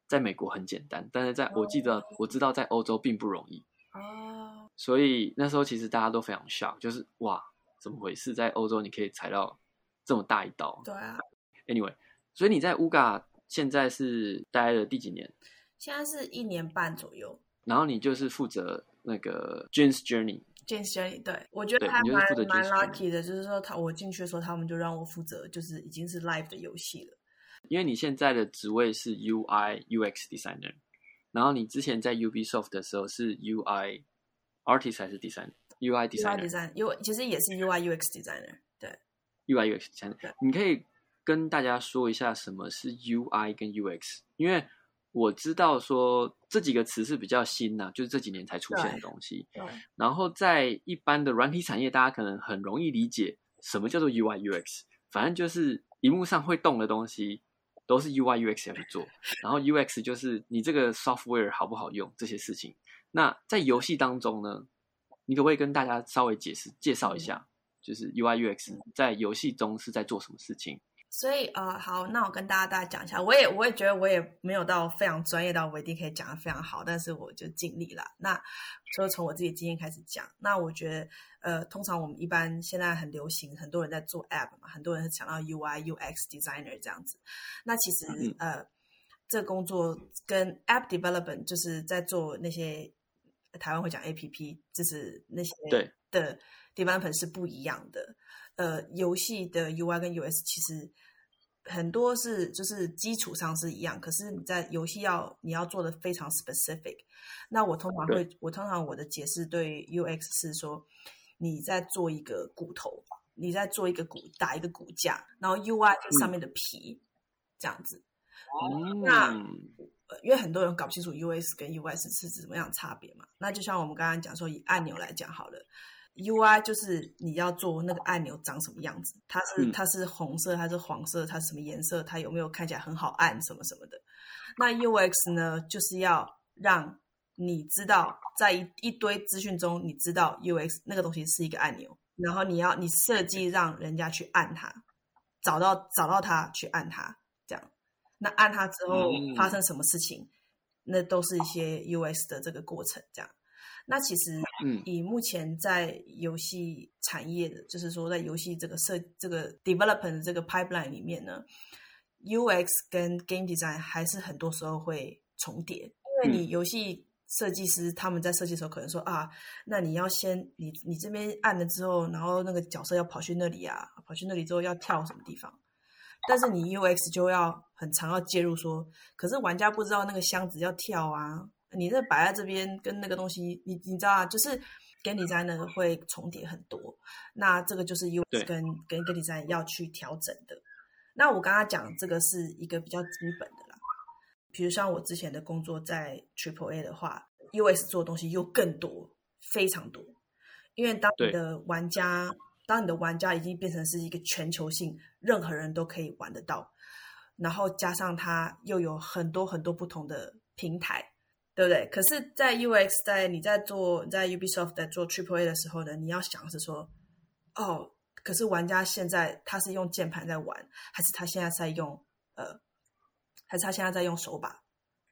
在美国很简单，但是在我记得我知道在欧洲并不容易。哦，所以那时候其实大家都非常 shock，就是哇，怎么回事？在欧洲你可以裁到这么大一刀对啊，？Anyway，所以你在乌嘎现在是待了第几年？现在是一年半左右。然后你就是负责那个 Journey，James Journey，对我觉得对还蛮蛮 lucky 的，就是说他我进去的时候，他们就让我负责，就是已经是 live 的游戏了。因为你现在的职位是 UI UX designer，然后你之前在 Ubisoft 的时候是 UI artist 还是 designer？UI designer，UI。design U 其实也是 UI UX designer，对，UI UX designer，你可以跟大家说一下什么是 UI 跟 UX，因为我知道说这几个词是比较新呐、就是这几年才出现的东西。对，然后在一般的软体产业，大家可能很容易理解什么叫做 UI UX，反正就是荧幕上会动的东西都是 UI UX 要去做，然后 UX 就是你这个 software 好不好用这些事情。那在游戏当中呢，你可不可以跟大家稍微解释介绍一下，就是 UI UX 在游戏中是在做什么事情？所以呃，好，那我跟大家大家讲一下，我也我也觉得我也没有到非常专业到我一定可以讲的非常好，但是我就尽力了。那就从我自己经验开始讲。那我觉得呃，通常我们一般现在很流行，很多人在做 App 嘛，很多人是讲到 UI UX designer 这样子。那其实呃，这工作跟 App development 就是在做那些台湾会讲 APP，就是那些的 development 是不一样的。呃，游戏的 UI 跟 US 其实。很多是就是基础上是一样，可是你在游戏要你要做的非常 specific。那我通常会，我通常我的解释对 UX 是说，你在做一个骨头，你在做一个骨打一个骨架，然后 UI 上面的皮这样子。那因为很多人搞不清楚 US 跟 US 是指什么样差别嘛？那就像我们刚刚讲说，以按钮来讲好了。UI 就是你要做那个按钮长什么样子，它是它是红色还是黄色，它是什么颜色，它有没有看起来很好按什么什么的。那 UX 呢，就是要让你知道，在一一堆资讯中，你知道 UX 那个东西是一个按钮，然后你要你设计让人家去按它，找到找到它去按它，这样。那按它之后发生什么事情，那都是一些 UX 的这个过程，这样。那其实，以目前在游戏产业的，就是说在游戏这个设这个 development 这个 pipeline 里面呢，UX 跟 game design 还是很多时候会重叠。因为你游戏设计师他们在设计的时候可能说啊，那你要先你你这边按了之后，然后那个角色要跑去那里啊，跑去那里之后要跳什么地方，但是你 UX 就要很常要介入说，可是玩家不知道那个箱子要跳啊。你这摆在这边跟那个东西，你你知道啊，就是跟 design 呢会重叠很多。那这个就是 U 跟跟跟 design 要去调整的。那我刚刚讲这个是一个比较基本的啦。比如像我之前的工作在 Triple A 的话，US 做的东西又更多，非常多。因为当你的玩家，当你的玩家已经变成是一个全球性，任何人都可以玩得到，然后加上它又有很多很多不同的平台。对不对？可是，在 UX，在你在做在 Ubisoft 在做 Triple A 的时候呢，你要想是说，哦，可是玩家现在他是用键盘在玩，还是他现在在用呃，还是他现在在用手把？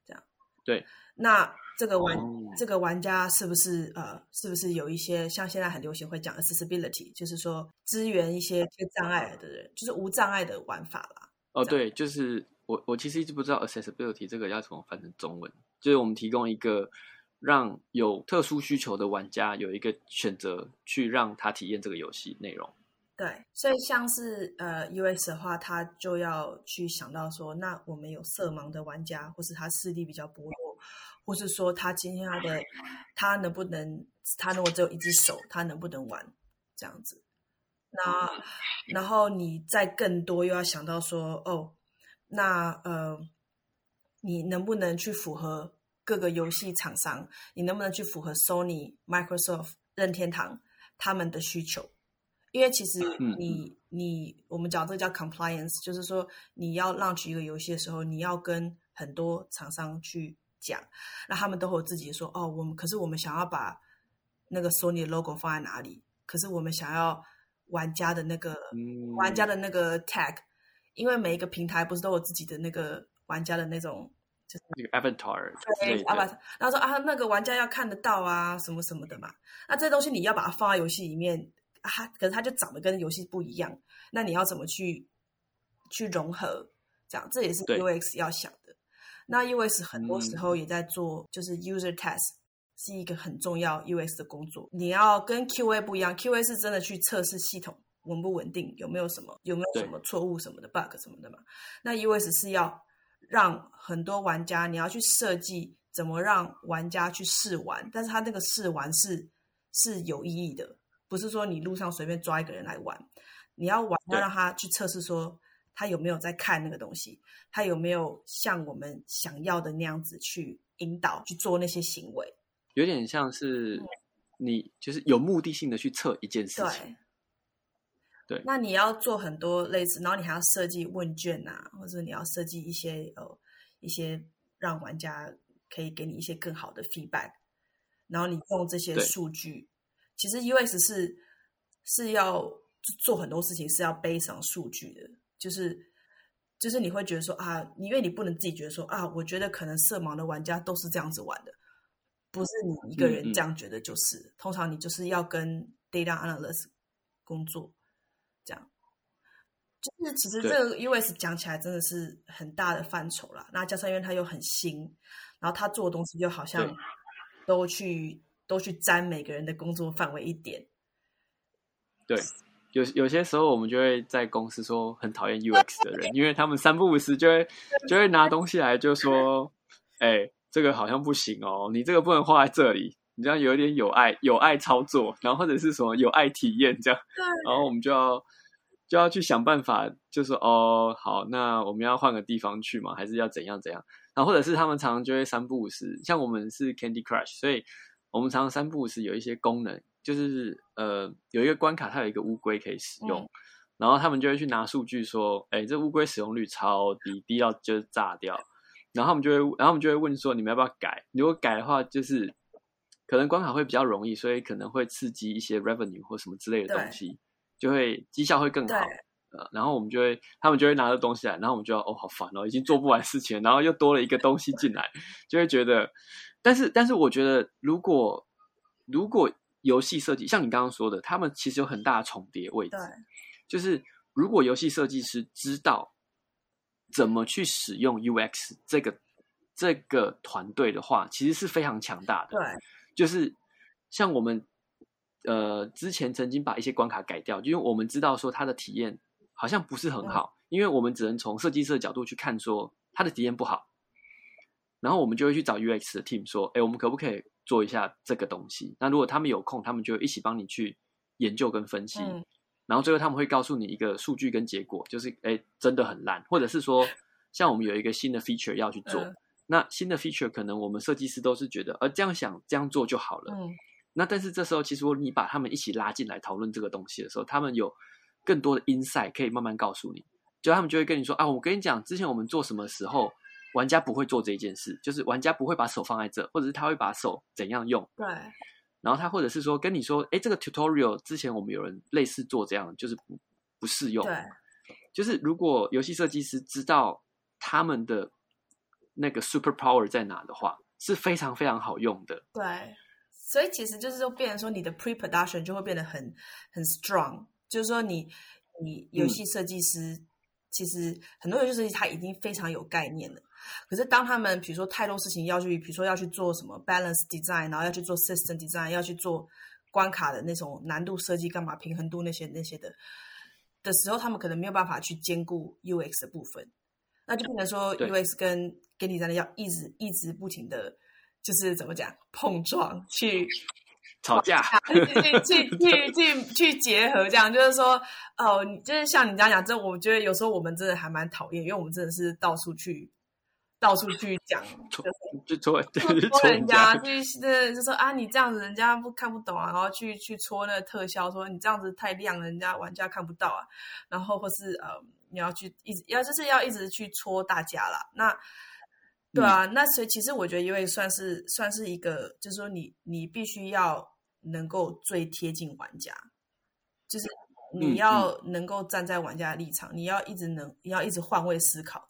这样。对。那这个玩这个玩家是不是呃，是不是有一些像现在很流行会讲 accessibility，就是说支援一些障碍的人，就是无障碍的玩法啦。哦，对，就是我我其实一直不知道 accessibility 这个要怎么翻成中文。就是我们提供一个让有特殊需求的玩家有一个选择，去让他体验这个游戏内容。对，所以像是呃 US 的话，他就要去想到说，那我们有色盲的玩家，或是他视力比较薄弱，或是说他今天他的他能不能，他如果只有一只手，他能不能玩这样子？那然后你再更多又要想到说，哦，那呃。你能不能去符合各个游戏厂商？你能不能去符合 Sony、Microsoft、任天堂他们的需求？因为其实你你我们讲这个叫 compliance，就是说你要 launch 一个游戏的时候，你要跟很多厂商去讲，那他们都会自己说哦，我们可是我们想要把那个 Sony 的 logo 放在哪里？可是我们想要玩家的那个玩家的那个 tag，因为每一个平台不是都有自己的那个玩家的那种。就是那个 avatar，对 avatar，然后说啊，那个玩家要看得到啊，什么什么的嘛。那这东西你要把它放在游戏里面啊，可是它就长得跟游戏不一样。那你要怎么去去融合？这样这也是 UX 要想的。那 UX 很多时候也在做，就是 user test 是一个很重要 UX 的工作。你要跟 QA 不一样，QA 是真的去测试系统稳不稳定，有没有什么有没有什么错误什么的 bug 什么的嘛。那 UX 是要。让很多玩家，你要去设计怎么让玩家去试玩，但是他那个试玩是是有意义的，不是说你路上随便抓一个人来玩，你要玩要让他去测试，说他有没有在看那个东西，他有没有像我们想要的那样子去引导去做那些行为，有点像是你就是有目的性的去测一件事情。对，那你要做很多类似，然后你还要设计问卷啊，或者你要设计一些呃一些让玩家可以给你一些更好的 feedback，然后你用这些数据，其实 US 是是要做很多事情是要背上数据的，就是就是你会觉得说啊，因为你不能自己觉得说啊，我觉得可能色盲的玩家都是这样子玩的，不是你一个人这样觉得，就是。通常你就是要跟 data analyst 工作，这样。就是其实这个 US 讲起来真的是很大的范畴啦。那加上因为它又很新，然后他做的东西又好像都去都去沾每个人的工作范围一点。对，有有些时候我们就会在公司说很讨厌 UX 的人，因为他们三不五时就会就会拿东西来就说，哎，这个好像不行哦，你这个不能画在这里，你知道有点有爱有爱操作，然后或者是什么有爱体验这样，然后我们就要。就要去想办法，就说哦，好，那我们要换个地方去嘛，还是要怎样怎样？然后或者是他们常常就会三不五时，像我们是 Candy Crush，所以我们常常三不五时有一些功能，就是呃有一个关卡，它有一个乌龟可以使用，然后他们就会去拿数据说，哎，这乌龟使用率超低，低到就是炸掉。然后他们就会，然后我们就会问说，你们要不要改？如果改的话，就是可能关卡会比较容易，所以可能会刺激一些 revenue 或什么之类的东西。就会绩效会更好，呃，然后我们就会，他们就会拿着东西来，然后我们就要，哦，好烦哦，已经做不完事情，然后又多了一个东西进来，就会觉得，但是，但是我觉得，如果如果游戏设计像你刚刚说的，他们其实有很大的重叠位置，就是如果游戏设计师知道怎么去使用 UX 这个这个团队的话，其实是非常强大的，对，就是像我们。呃，之前曾经把一些关卡改掉，因为我们知道说它的体验好像不是很好，因为我们只能从设计师的角度去看说它的体验不好，然后我们就会去找 UX 的 team 说，哎，我们可不可以做一下这个东西？那如果他们有空，他们就一起帮你去研究跟分析，然后最后他们会告诉你一个数据跟结果，就是哎，真的很烂，或者是说像我们有一个新的 feature 要去做，那新的 feature 可能我们设计师都是觉得，呃，这样想这样做就好了。嗯那但是这时候，其实你把他们一起拉进来讨论这个东西的时候，他们有更多的 insight 可以慢慢告诉你。就他们就会跟你说啊，我跟你讲，之前我们做什么时候，玩家不会做这一件事，就是玩家不会把手放在这，或者是他会把手怎样用。对。然后他或者是说跟你说，哎，这个 tutorial 之前我们有人类似做这样，就是不不适用。对。就是如果游戏设计师知道他们的那个 super power 在哪的话，是非常非常好用的。对。所以其实就是说，变成说你的 pre production 就会变得很很 strong。就是说，你你游戏设计师其实很多游戏设计他已经非常有概念了。可是当他们比如说太多事情要去，比如说要去做什么 balance design，然后要去做 system design，要去做关卡的那种难度设计，干嘛平衡度那些那些的的时候，他们可能没有办法去兼顾 UX 的部分。那就变成说 UX 跟跟 design 要一直一直不停的。就是怎么讲碰撞去吵架，去去去去去结合，这样就是说，哦，就是像你这样讲，这我觉得有时候我们真的还蛮讨厌，因为我们真的是到处去到处去讲，就戳戳人家，就是就说啊，你这样子人家不看不懂啊，然后去去戳那个特效，说你这样子太亮了，人家玩家看不到啊，然后或是呃，你要去一直要就是要一直去戳大家啦。那。对啊，那所以其实我觉得，因为算是算是一个，就是说你你必须要能够最贴近玩家，就是你要能够站在玩家的立场，你要一直能你要一直换位思考，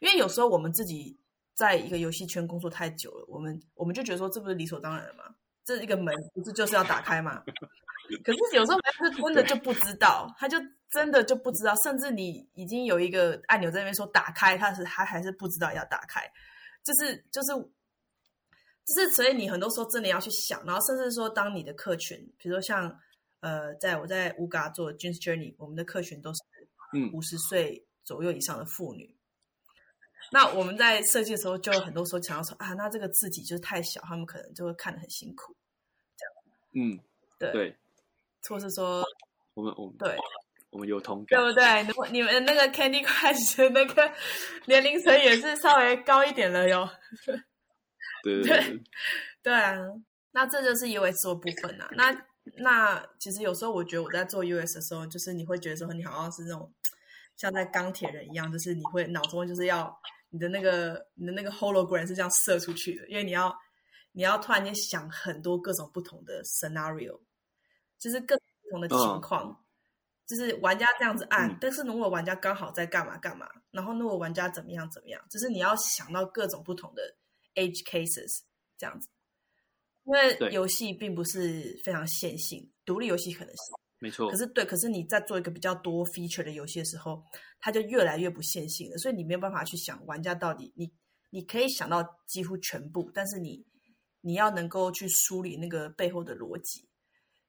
因为有时候我们自己在一个游戏圈工作太久了，我们我们就觉得说这不是理所当然的吗？这一个门不是就是要打开吗？可是有时候是真的就不知道，他就真的就不知道，甚至你已经有一个按钮在那边说打开，他是他还是不知道要打开。就是就是就是，所以你很多时候真的要去想，然后甚至说，当你的客群，比如说像呃，在我在乌嘎做 Jeans Journey，我们的客群都是嗯五十岁左右以上的妇女。那我们在设计的时候，就很多时候想要说啊，那这个字体就是太小，他们可能就会看得很辛苦。这样，嗯，对对，或是说我们我们对。我们有同感，对不对？如果你们那个 Candy Crush 的 那个年龄层也是稍微高一点了哟。对对对啊，那这就是 US 做部分呐。那那其实有时候我觉得我在做 US 的时候，就是你会觉得说你好像是那种像在钢铁人一样，就是你会脑中就是要你的那个你的那个 hologram 是这样射出去的，因为你要你要突然间想很多各种不同的 scenario，就是各种不同的情况。就是玩家这样子按，嗯。但是如果玩家刚好在干嘛干嘛，然后如果玩家怎么样怎么样，就是你要想到各种不同的 edge cases 这样子，因为游戏并不是非常线性，独立游戏可能是，没错可，是对，可是你在做一个比较多 feature 的游戏的时候，它就越来越不线性了，所以你没有办法去想玩家到底你你可以想到几乎全部，但是你你要能够去梳理那个背后的逻辑，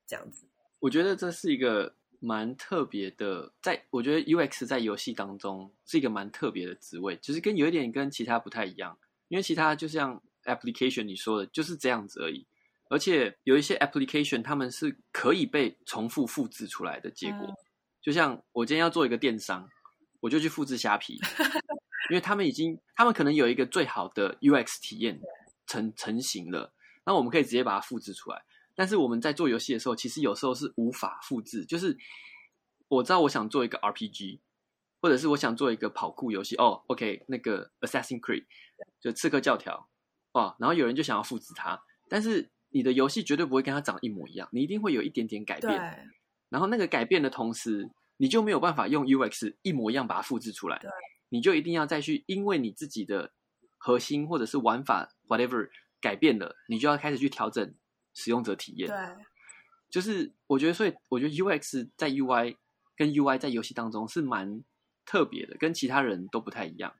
这样子。我觉得这是一个蛮特别的，在我觉得 UX 在游戏当中是一个蛮特别的职位，就是跟有一点跟其他不太一样，因为其他就像 application 你说的，就是这样子而已。而且有一些 application 他们是可以被重复复制出来的结果，嗯就像我今天要做一个电商，我就去复制虾皮，因为他们已经，他们可能有一个最好的 UX 体验成成型了，那我们可以直接把它复制出来。但是我们在做游戏的时候，其实有时候是无法复制。就是我知道我想做一个 RPG，或者是我想做一个跑酷游戏，哦，OK，那个 Assassin's Creed 就刺客教条，哦，然后有人就想要复制它，但是你的游戏绝对不会跟它长得一模一样，你一定会有一点点改变。然后那个改变的同时，你就没有办法用 UX 一模一样把它复制出来，你就一定要再去，因为你自己的核心或者是玩法 whatever 改变了，你就要开始去调整使用者体验。对就是我觉得，所以我觉得 UX 在 UI 跟 UI 在游戏当中是蛮特别的，跟其他人都不太一样。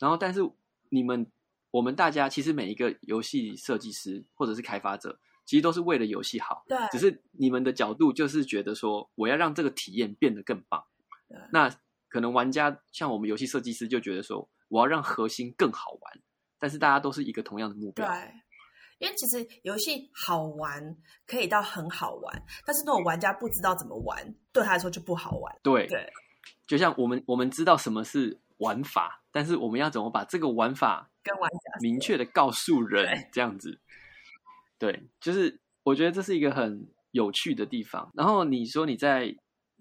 然后，但是你们我们大家其实每一个游戏设计师或者是开发者，其实都是为了游戏好。对只是你们的角度就是觉得说，我要让这个体验变得更棒。那可能玩家像我们游戏设计师就觉得说，我要让核心更好玩。但是大家都是一个同样的目对标。，因为其实游戏好玩可以到很好玩，但是那种玩家不知道怎么玩，对他来说就不好玩。对对就像我们我们知道什么是玩法，但是我们要怎么把这个玩法跟玩家明确的告诉人，这样子。对，就是我觉得这是一个很有趣的地方。然后你说你在，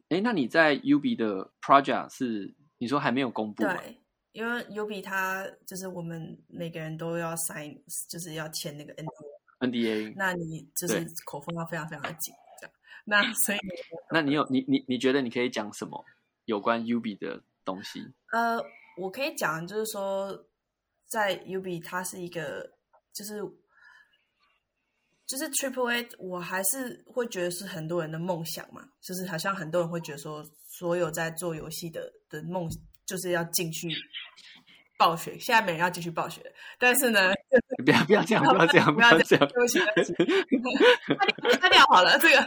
哎，那你在 UB 的 project 是你说还没有公布吗？对，因为 U B 他就是我们每个人都要 sign，就是要签那个 N D A，NDA，那你就是口风要非常非常的紧，这样。那所以 那你有你你你觉得你可以讲什么有关 UB 的东西？呃，我可以讲就是说，在 U B 它是一个就是。就是 Triple A，我还是会觉得是很多人的梦想嘛，就是好像很多人会觉得说，所有在做游戏的的梦就是要进去暴雪，现在没人要进去暴雪，但是呢，不要不要这样，不要这样，不要要这样。对不起，对不起，擦掉好了，这个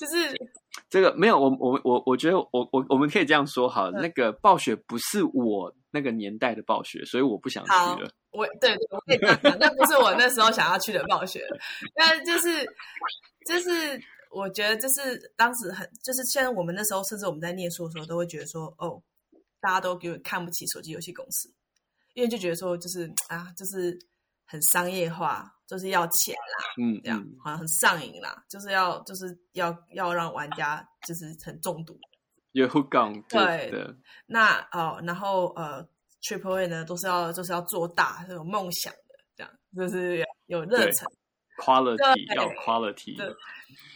就是 这个没有，我我我我觉得我我我们可以这样说好那个暴雪不是我那个年代的暴雪，所以我不想好去了。我对对，我可以这样讲，那不是我那时候想要去的暴雪，但就是就是我觉得就是当时很就是现在我们那时候甚至我们在念书的时候都会觉得说哦，大家都给我看不起手机游戏公司，因为就觉得说就是啊就是很商业化，就是要钱啦，嗯这样嗯，好像很上瘾啦，就是要就是要要让玩家就是很中毒。有 on 对。的，那哦，然后呃，Triple A 呢都是要就是要做大，是有梦想的，这样就是有热对忱。quality 对。要 quality，对。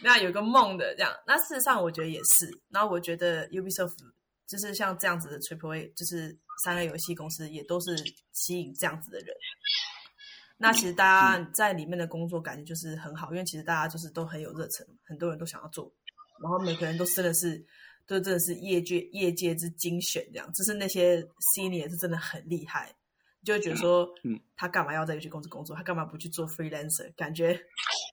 那有个梦的这样，那事实上我觉得也是。然后我觉得 Ubisoft 就是像这样子的 Triple A，就是三个游戏公司也都是吸引这样子的人。那其实大家在里面的工作感觉就是很好，因为其实大家就是都很有热忱，很多人都想要做，然后每个人都真的是都真的是业界业界之精选这样，就是那些 senior 是真的很厉害，你就会觉得说，嗯，他干嘛要在游戏公司工作？他干嘛不去做 freelancer？感觉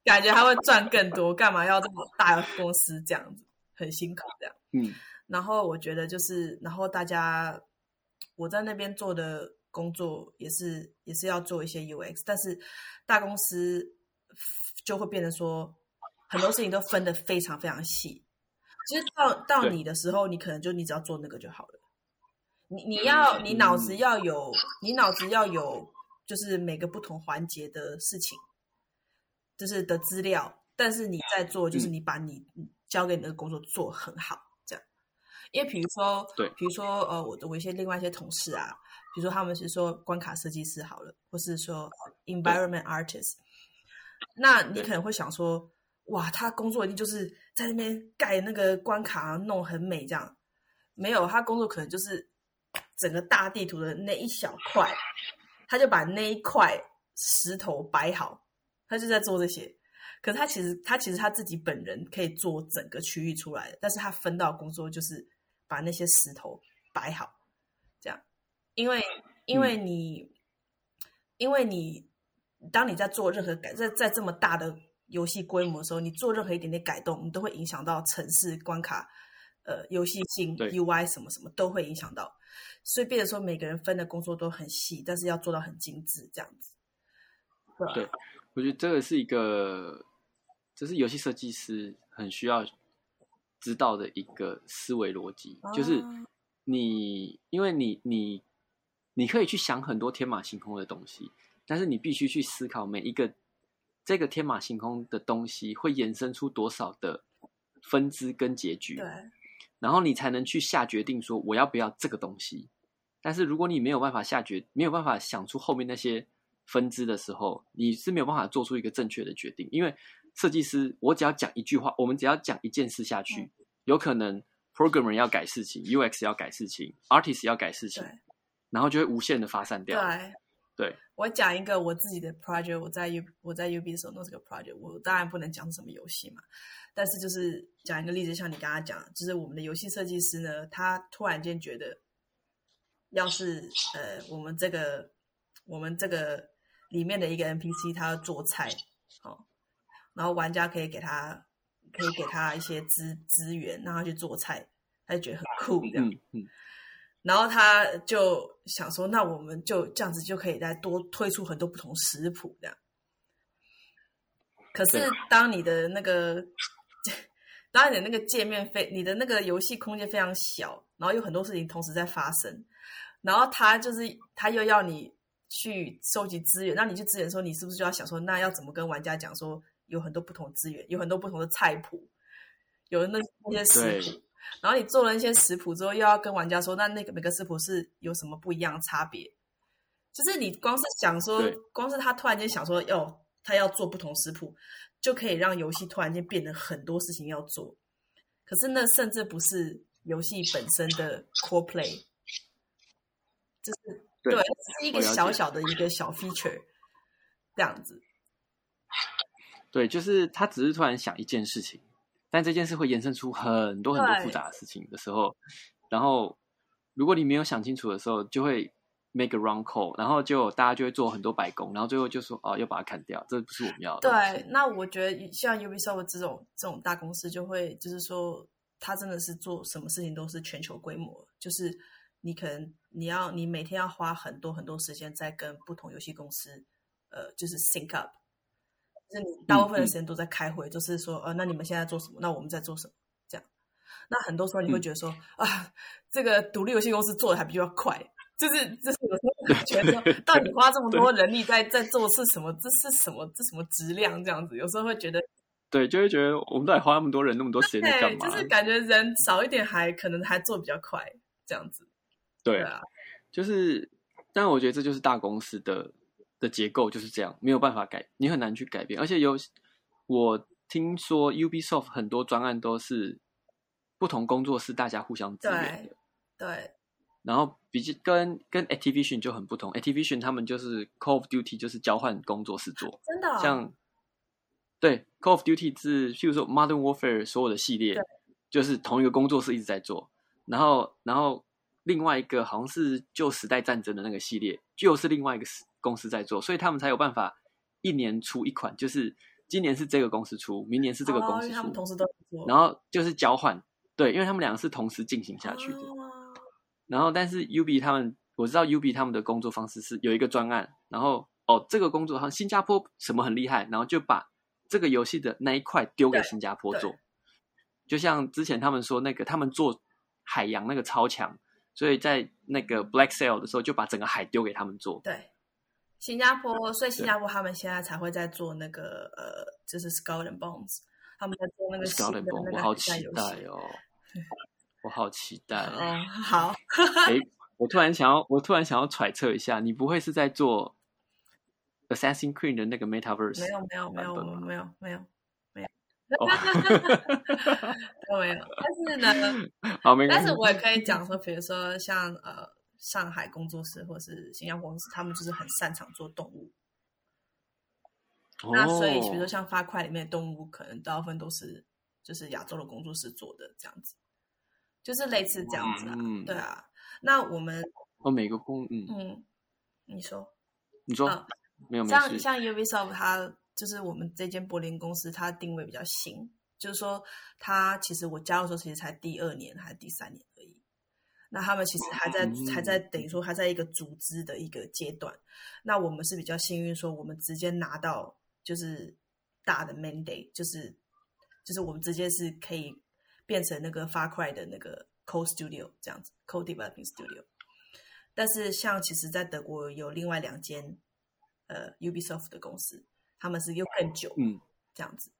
感觉他会赚更多，干嘛要这么大的公司这样子，很辛苦这样。嗯然后我觉得就是，然后大家我在那边做的工作也是也是要做一些 UX，但是大公司就会变得说很多事情都分得非常非常细。其实到到你的时候，你可能就你只要做那个就好了。你你要你脑子要有，你脑子要有，就是每个不同环节的事情，就是的资料。但是你在做，就是你把你交给你的工作做很好。因为比如说，对比如说呃，我的我一些另外一些同事啊，比如说他们是说关卡设计师好了，或是说 environment artist，那你可能会想说，哇，他工作一定就是在那边盖那个关卡，弄很美这样。没有，他工作可能就是整个大地图的那一小块，他就把那一块石头摆好，他就在做这些。可是他其实他其实他自己本人可以做整个区域出来的，但是他分到工作就是把那些石头摆好，这样，因为因为你因为你当你在做任何改在在这么大的游戏规模的时候，你做任何一点点改动，你都会影响到城市关卡，呃，游戏性 UI 什么什么都会影响到，所以变得说每个人分的工作都很细，但是要做到很精致，这样子。对，我觉得这个是一个。这是游戏设计师很需要知道的一个思维逻辑，就是你，因为你，你，你可以去想很多天马行空的东西，但是你必须去思考每一个这个天马行空的东西会衍生出多少的分支跟结局，对，然后你才能去下决定说我要不要这个东西。但是如果你没有办法下决，没有办法想出后面那些分支的时候，你是没有办法做出一个正确的决定，因为。设计师，我只要讲一句话，我们只要讲一件事下去，有可能 programmer 要改事情，UX 要改事情，artist 要改事情，然后就会无限的发散掉。对，对我讲一个我自己的 project，我在 U 我在 UB 的时候弄这个 project，我当然不能讲什么游戏嘛，但是就是讲一个例子，像你刚刚讲，就是我们的游戏设计师呢，他突然间觉得，要是呃我们这个我们这个里面的一个 NPC 他要做菜，好。然后玩家可以给他，可以给他一些资资源，让他去做菜，他就觉得很酷这样。然后他就想说，那我们就这样子就可以再多推出很多不同食谱这样。可是当你的那个，当你的那个界面非你的那个游戏空间非常小，然后有很多事情同时在发生，然后他就是他又要你去收集资源，那你去资源的时候，你是不是就要想说，那要怎么跟玩家讲说？有很多不同资源，有很多不同的菜谱，有那那些食谱，然后你做了那些食谱之后，又要跟玩家说，那那个每个食谱是有什么不一样的差别？就是你光是想说，光是他突然间想说，哦他要做不同食谱，就可以让游戏突然间变得很多事情要做。可是那甚至不是游戏本身的 core play，就是对，是一个小小的一个小 feature，这样子。对，就是他只是突然想一件事情，但这件事会延伸出很多很多复杂的事情的时候，然后如果你没有想清楚的时候，就会 make a wrong call，然后就大家就会做很多白工，然后最后就说哦，要把它砍掉，这不是我们要的。对，那我觉得像 Ubisoft 这种这种大公司，就会就是说，他真的是做什么事情都是全球规模，就是你可能你要你每天要花很多很多时间在跟不同游戏公司，呃，就是 sync up。是你大部分的时间都在开会，就是说，呃，那你们现在做什么？那我们在做什么？这样，那很多时候你会觉得说，啊，这个独立游戏公司做的还比较快，就是就是有时候觉得，到底花这么多人力在在做是什么？这是什么？这什么质量？这样子，有时候会觉得，对，就会觉得我们到底花那么多人那么多时间干嘛？就是感觉人少一点，还可能还做比较快，这样子。对啊，就是，但我觉得这就是大公司的。的结构就是这样，没有办法改，你很难去改变。而且有我听说，Ubisoft 很多专案都是不同工作室大家互相支援的。对。然后比跟跟 Activision 就很不同，Activision 他们就是 Call of Duty 就是交换工作室做。真的。像对 Call of Duty 是，譬如说 Modern Warfare 所有的系列，就是同一个工作室一直在做。然后，然后另外一个好像是旧时代战争的那个系列，就是另外一个公司在做，所以他们才有办法一年出一款，就是今年是这个公司出，明年是这个公司出，他们同时都做，然后就是交换，对，因为他们两个是同时进行下去的。然后，但是 UB 他们，我知道 UB 他们的工作方式是有一个专案，然后哦，这个工作好像新加坡什么很厉害，然后就把这个游戏的那一块丢给新加坡做，就像之前他们说那个他们做海洋那个超强，所以在那个 Black Sail 的时候就把整个海丢给他们做，对。新加坡，所以新加坡他们现在才会在做那个呃，就是 Skull and Bones，他们在做那个 Skull and Bones，我好期待哦，我好期待哦。好，哎，我突然想要，我突然想要揣测一下，你不会是在做 Assassin Queen 的那个 Metaverse？没有，没有，没有，没有，没有，没有。哦 都没有。但是呢。但是我也可以讲说，比如说像呃上海工作室或者是新加坡公司，他们就是很擅长做动物。那所以，比如说哦像发块里面的动物，可能大部分都是就是亚洲的工作室做的这样子，就是类似这样子啊。嗯对啊，那我们哦，每个公嗯，嗯，你说你说嗯没有像像 Ubisoft，它就是我们这间柏林公司，它定位比较新，就是说它其实我加入的时候其实才第二年还是第三年而已。那他们其实还在、嗯还在等于说还在一个组织的一个阶段。那我们是比较幸运，说我们直接拿到就是大的 mandate，就是就是我们直接是可以变成那个 Far Cry 的那个 Code Studio 这样子，Code Developing Studio。但是像其实，在德国有另外两间呃 Ubisoft 的公司，他们是又更久，嗯这样子。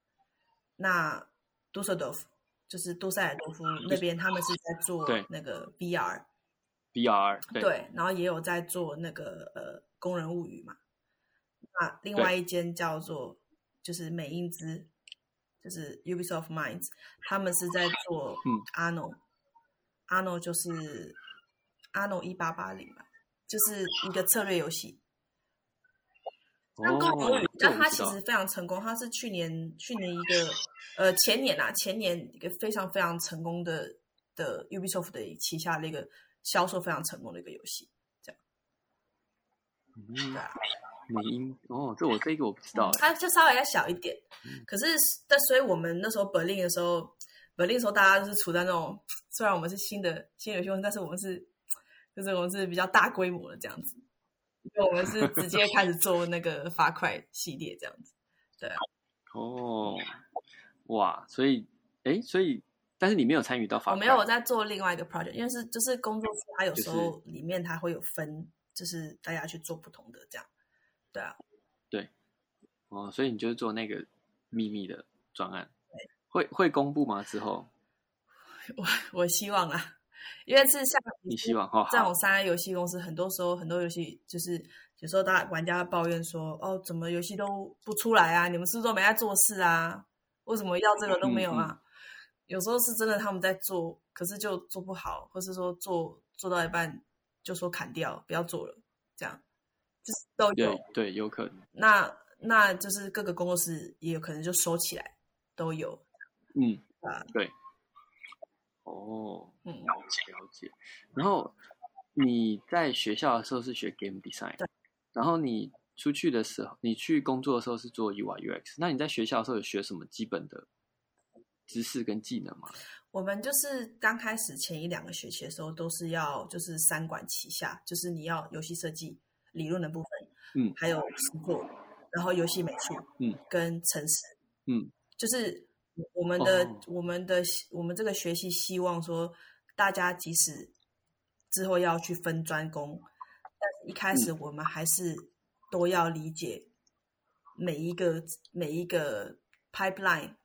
那杜塞尔多夫就是杜塞尔多夫那边，他们是在做那个 VR，VR 对对，然后也有在做那个呃工人物语嘛。那另外一间叫做就是美英兹，就是 Ubisoft Minds，他们是在做嗯 Arno，Arno 就是 Arno 一八八零嘛，就是一个策略游戏。像工人物语哦，，这但我不知道它其实非常成功，他是去年去年一个呃前年啊前年一个非常非常成功的的 Ubisoft 的旗下的一个销售非常成功的一个游戏。嗯对啊，美音哦，这我这个我不知道哎，它就稍微要小一点嗯。可是，但所以我们那时候 Berlin 的时候，Berlin 的时候大家就是处在那种，虽然我们是新的新游戏但是我们是就是我们是比较大规模的这样子，因为我们是直接开始做那个发块系列这样子。对哦，哇，所以哎，所以但是你没有参与到发块我没有我在做另外一个 project，因为是就是工作室，它有时候里面它会有分，就是大家去做不同的这样。对啊，对哦，所以你就是做那个秘密的专案，会会公布吗？之后 我我希望啊，因为是像你希望哦，好这种三 A 游戏公司，很多时候很多游戏就是有时候大家玩家抱怨说，哦，怎么游戏都不出来啊？你们是不是都没在做事啊？为什么要这个都没有啊？有时候是真的他们在做，可是就做不好，或是说做做到一半就说砍掉，不要做了，这样就是都有对。对，有可能，那那就是各个工作室也有可能就收起来，都有嗯，啊。对，哦，嗯，了解了解。然后你在学校的时候是学 game design，对然后你出去的时候，你去工作的时候是做 UI UX。那你在学校的时候有学什么基本的知识跟技能吗？我们就是刚开始前一两个学期的时候，都是要就是三管齐下，就是你要游戏设计理论的部分，嗯还有实作，然后游戏美术，嗯，跟城市，嗯，就是我们的、哦。我们的我们这个学习希望说，大家即使之后要去分专攻，但是一开始我们还是都要理解每一个每一个 pipeline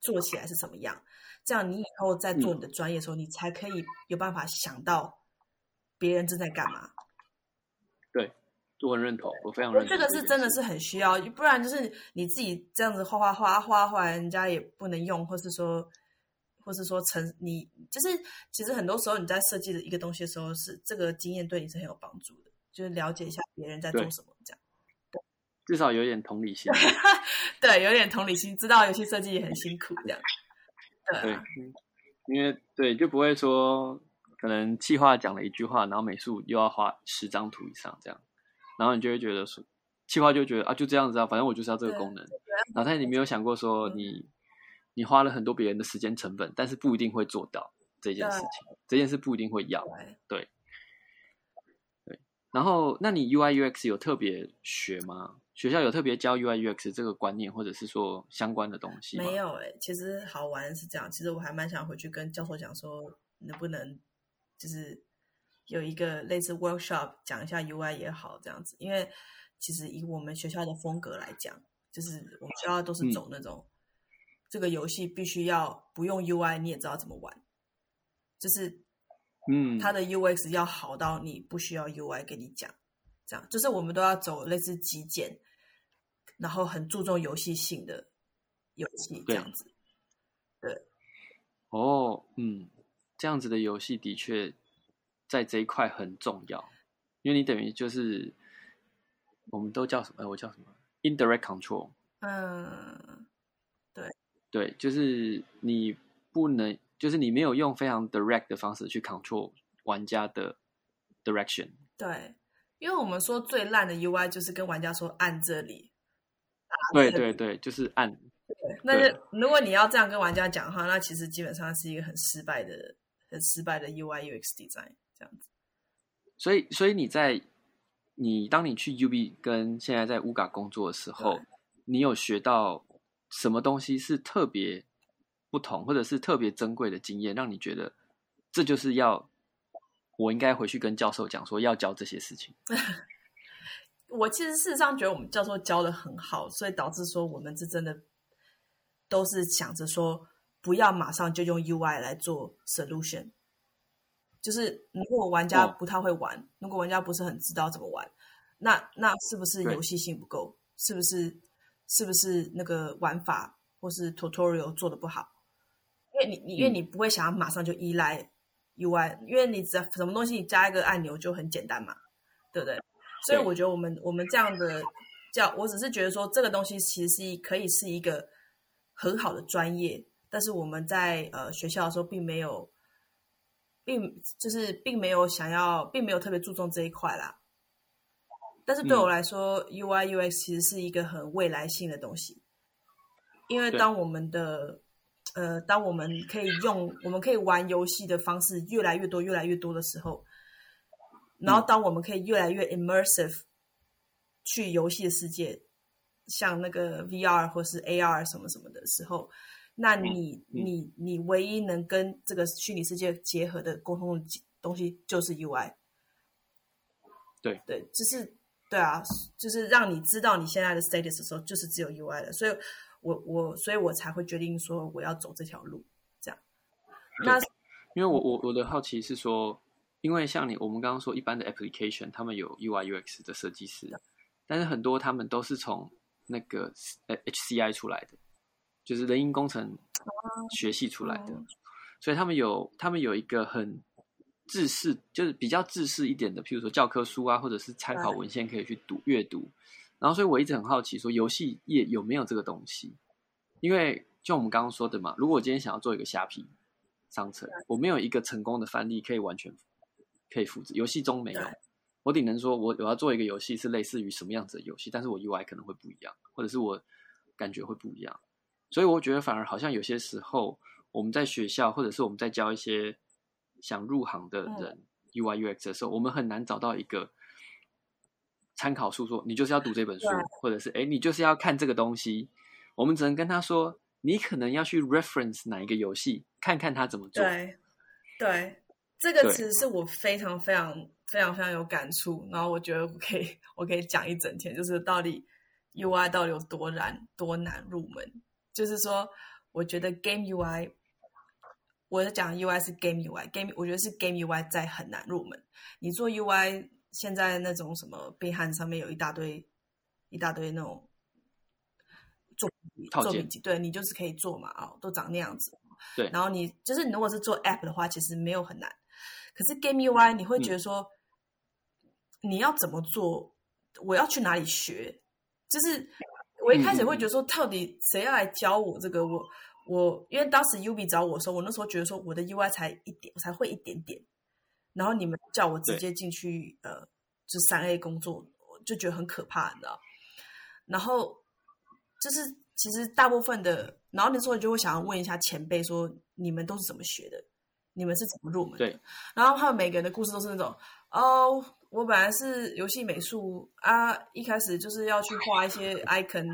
做起来是怎么样，这样你以后在做你的专业的时候，你才可以有办法想到别人正在干嘛。我很认同，我非常认同这个是真的是很需要，不然就是你自己这样子画画画画画，人家也不能用，或是说，或是说成你就是其实很多时候你在设计的一个东西的时候，是这个经验对你是很有帮助的，就是了解一下别人在做什么，这样至少有点同理心。对，有点同理心，知道游戏设计也很辛苦，这样对因为对就不会说可能计划讲了一句话，然后美术又要画十张图以上这样，然后你就会觉得说，企划就觉得啊就这样子啊，反正我就是要这个功能，然后你没有想过说嗯你你花了很多别人的时间成本，但是不一定会做到这件事情，这件事不一定会要。对对。然后，那你 UI UX 有特别学吗？学校有特别教 UI UX 这个观念，或者是说相关的东西？没有哎、其实好玩是这样，其实我还蛮想回去跟教授讲说，能不能就是有一个类似 workshop 讲一下 UI 也好这样子，因为其实以我们学校的风格来讲，就是我们学校都是走那种、这个游戏必须要不用 UI 你也知道怎么玩，就是嗯，它的 UX 要好到你不需要 UI 跟你讲，这样。就是我们都要走类似极简，然后很注重游戏性的游戏这样子。对。哦，嗯，这样子的游戏的确在这一块很重要，因为你等于就是我们都叫什么？我叫什么？indirect control。嗯，对对，就是你不能，就是你没有用非常 direct 的方式去 control 玩家的 direction。对，因为我们说最烂的 UI 就是跟玩家说按这里，对对对，就是按。对，那是如果你要这样跟玩家讲的话，那其实基本上是一个很失败的、很失败的 UI UX design 这样子。所以，所以你在你当你去 UB 跟现在在乌嘎工作的时候，你有学到什么东西是特别不同，或者是特别珍贵的经验，让你觉得这就是要我应该回去跟教授讲说要教这些事情。我其实事实上觉得我们教授教的很好，所以导致说我们是真的都是想着说不要马上就用 UI 来做 solution。就是如果玩家不太会玩，如果玩家不是很知道怎么玩，那那是不是游戏性不够？是不是是不是那个玩法或是 tutorial 做的不好？因为你你因为你不会想要马上就依赖 UI，因为你只要什么东西你加一个按钮就很简单嘛，对不对？所以我觉得我们我们这样的叫，我只是觉得说这个东西其实是可以是一个很好的专业，但是我们在呃学校的时候并没有。并就是并没有想要，并没有特别注重这一块啦。但是对我来说，UI UX 其实是一个很未来性的东西。因为当我们的呃，当我们可以用，我们可以玩游戏的方式越来越多、越来越多的时候，然后当我们可以越来越 immersive 去游戏的世界，像那个 VR 或是 AR 什么什么的时候。那你你你唯一能跟这个虚拟世界结合的沟通的东西就是 UI，对对，就是对啊，就是让你知道你现在的 status 的时候，就是只有 UI 的，所以我我所以我才会决定说我要走这条路，这样。那因为我我我的好奇是说，因为像你我们刚刚说一般的 application，他们有 UI UX 的设计师，但是很多他们都是从那个呃 HCI 出来的。就是人因工程学系出来的，所以他们有他们有一个很制式，就是比较制式一点的，譬如说教科书啊，或者是参考文献可以去读阅读。然后，所以我一直很好奇，说游戏业有没有这个东西？因为就我们刚刚说的嘛，如果我今天想要做一个虾皮商城，我没有一个成功的范例可以完全可以复制，游戏中没有。我顶能说我我要做一个游戏是类似于什么样子的游戏，但是我 UI 可能会不一样，或者是我感觉会不一样。所以我觉得，反而好像有些时候，我们在学校或者是我们在教一些想入行的人 UI UX 的时候，我们很难找到一个参考书，说你就是要读这本书，或者是哎，你就是要看这个东西。我们只能跟他说，你可能要去 reference 哪一个游戏，看看他怎么做。对，对，这个词是我非常非常非常非常有感触。然后我觉得我可以我可以讲一整天，就是到底 UI 到底有多难多难入门。就是说，我觉得 Game UI，我在讲 UI 是 Game UI，Game 我觉得是 Game UI 在很难入门。你做 UI，现在那种什么备汉上面有一大堆一大堆那种做做笔记，对你就是可以做嘛，哦，都长那样子。对，然后你就是你如果是做 App 的话，其实没有很难。可是 Game UI 你会觉得说，你要怎么做？我要去哪里学？就是。我一开始会觉得说，到底谁要来教我这个？我我因为当时 UB 找我的时候，我那时候觉得说，我的 UI 才一点，我才会一点点。然后你们叫我直接进去，呃，就三 A 工作，我就觉得很可怕，你知道？然后就是其实大部分的，然后那时候就会想要问一下前辈说，你们都是怎么学的？你们是怎么入门的？然后他们每个人的故事都是那种，哦。我本来是游戏美术啊，一开始就是要去画一些 icon，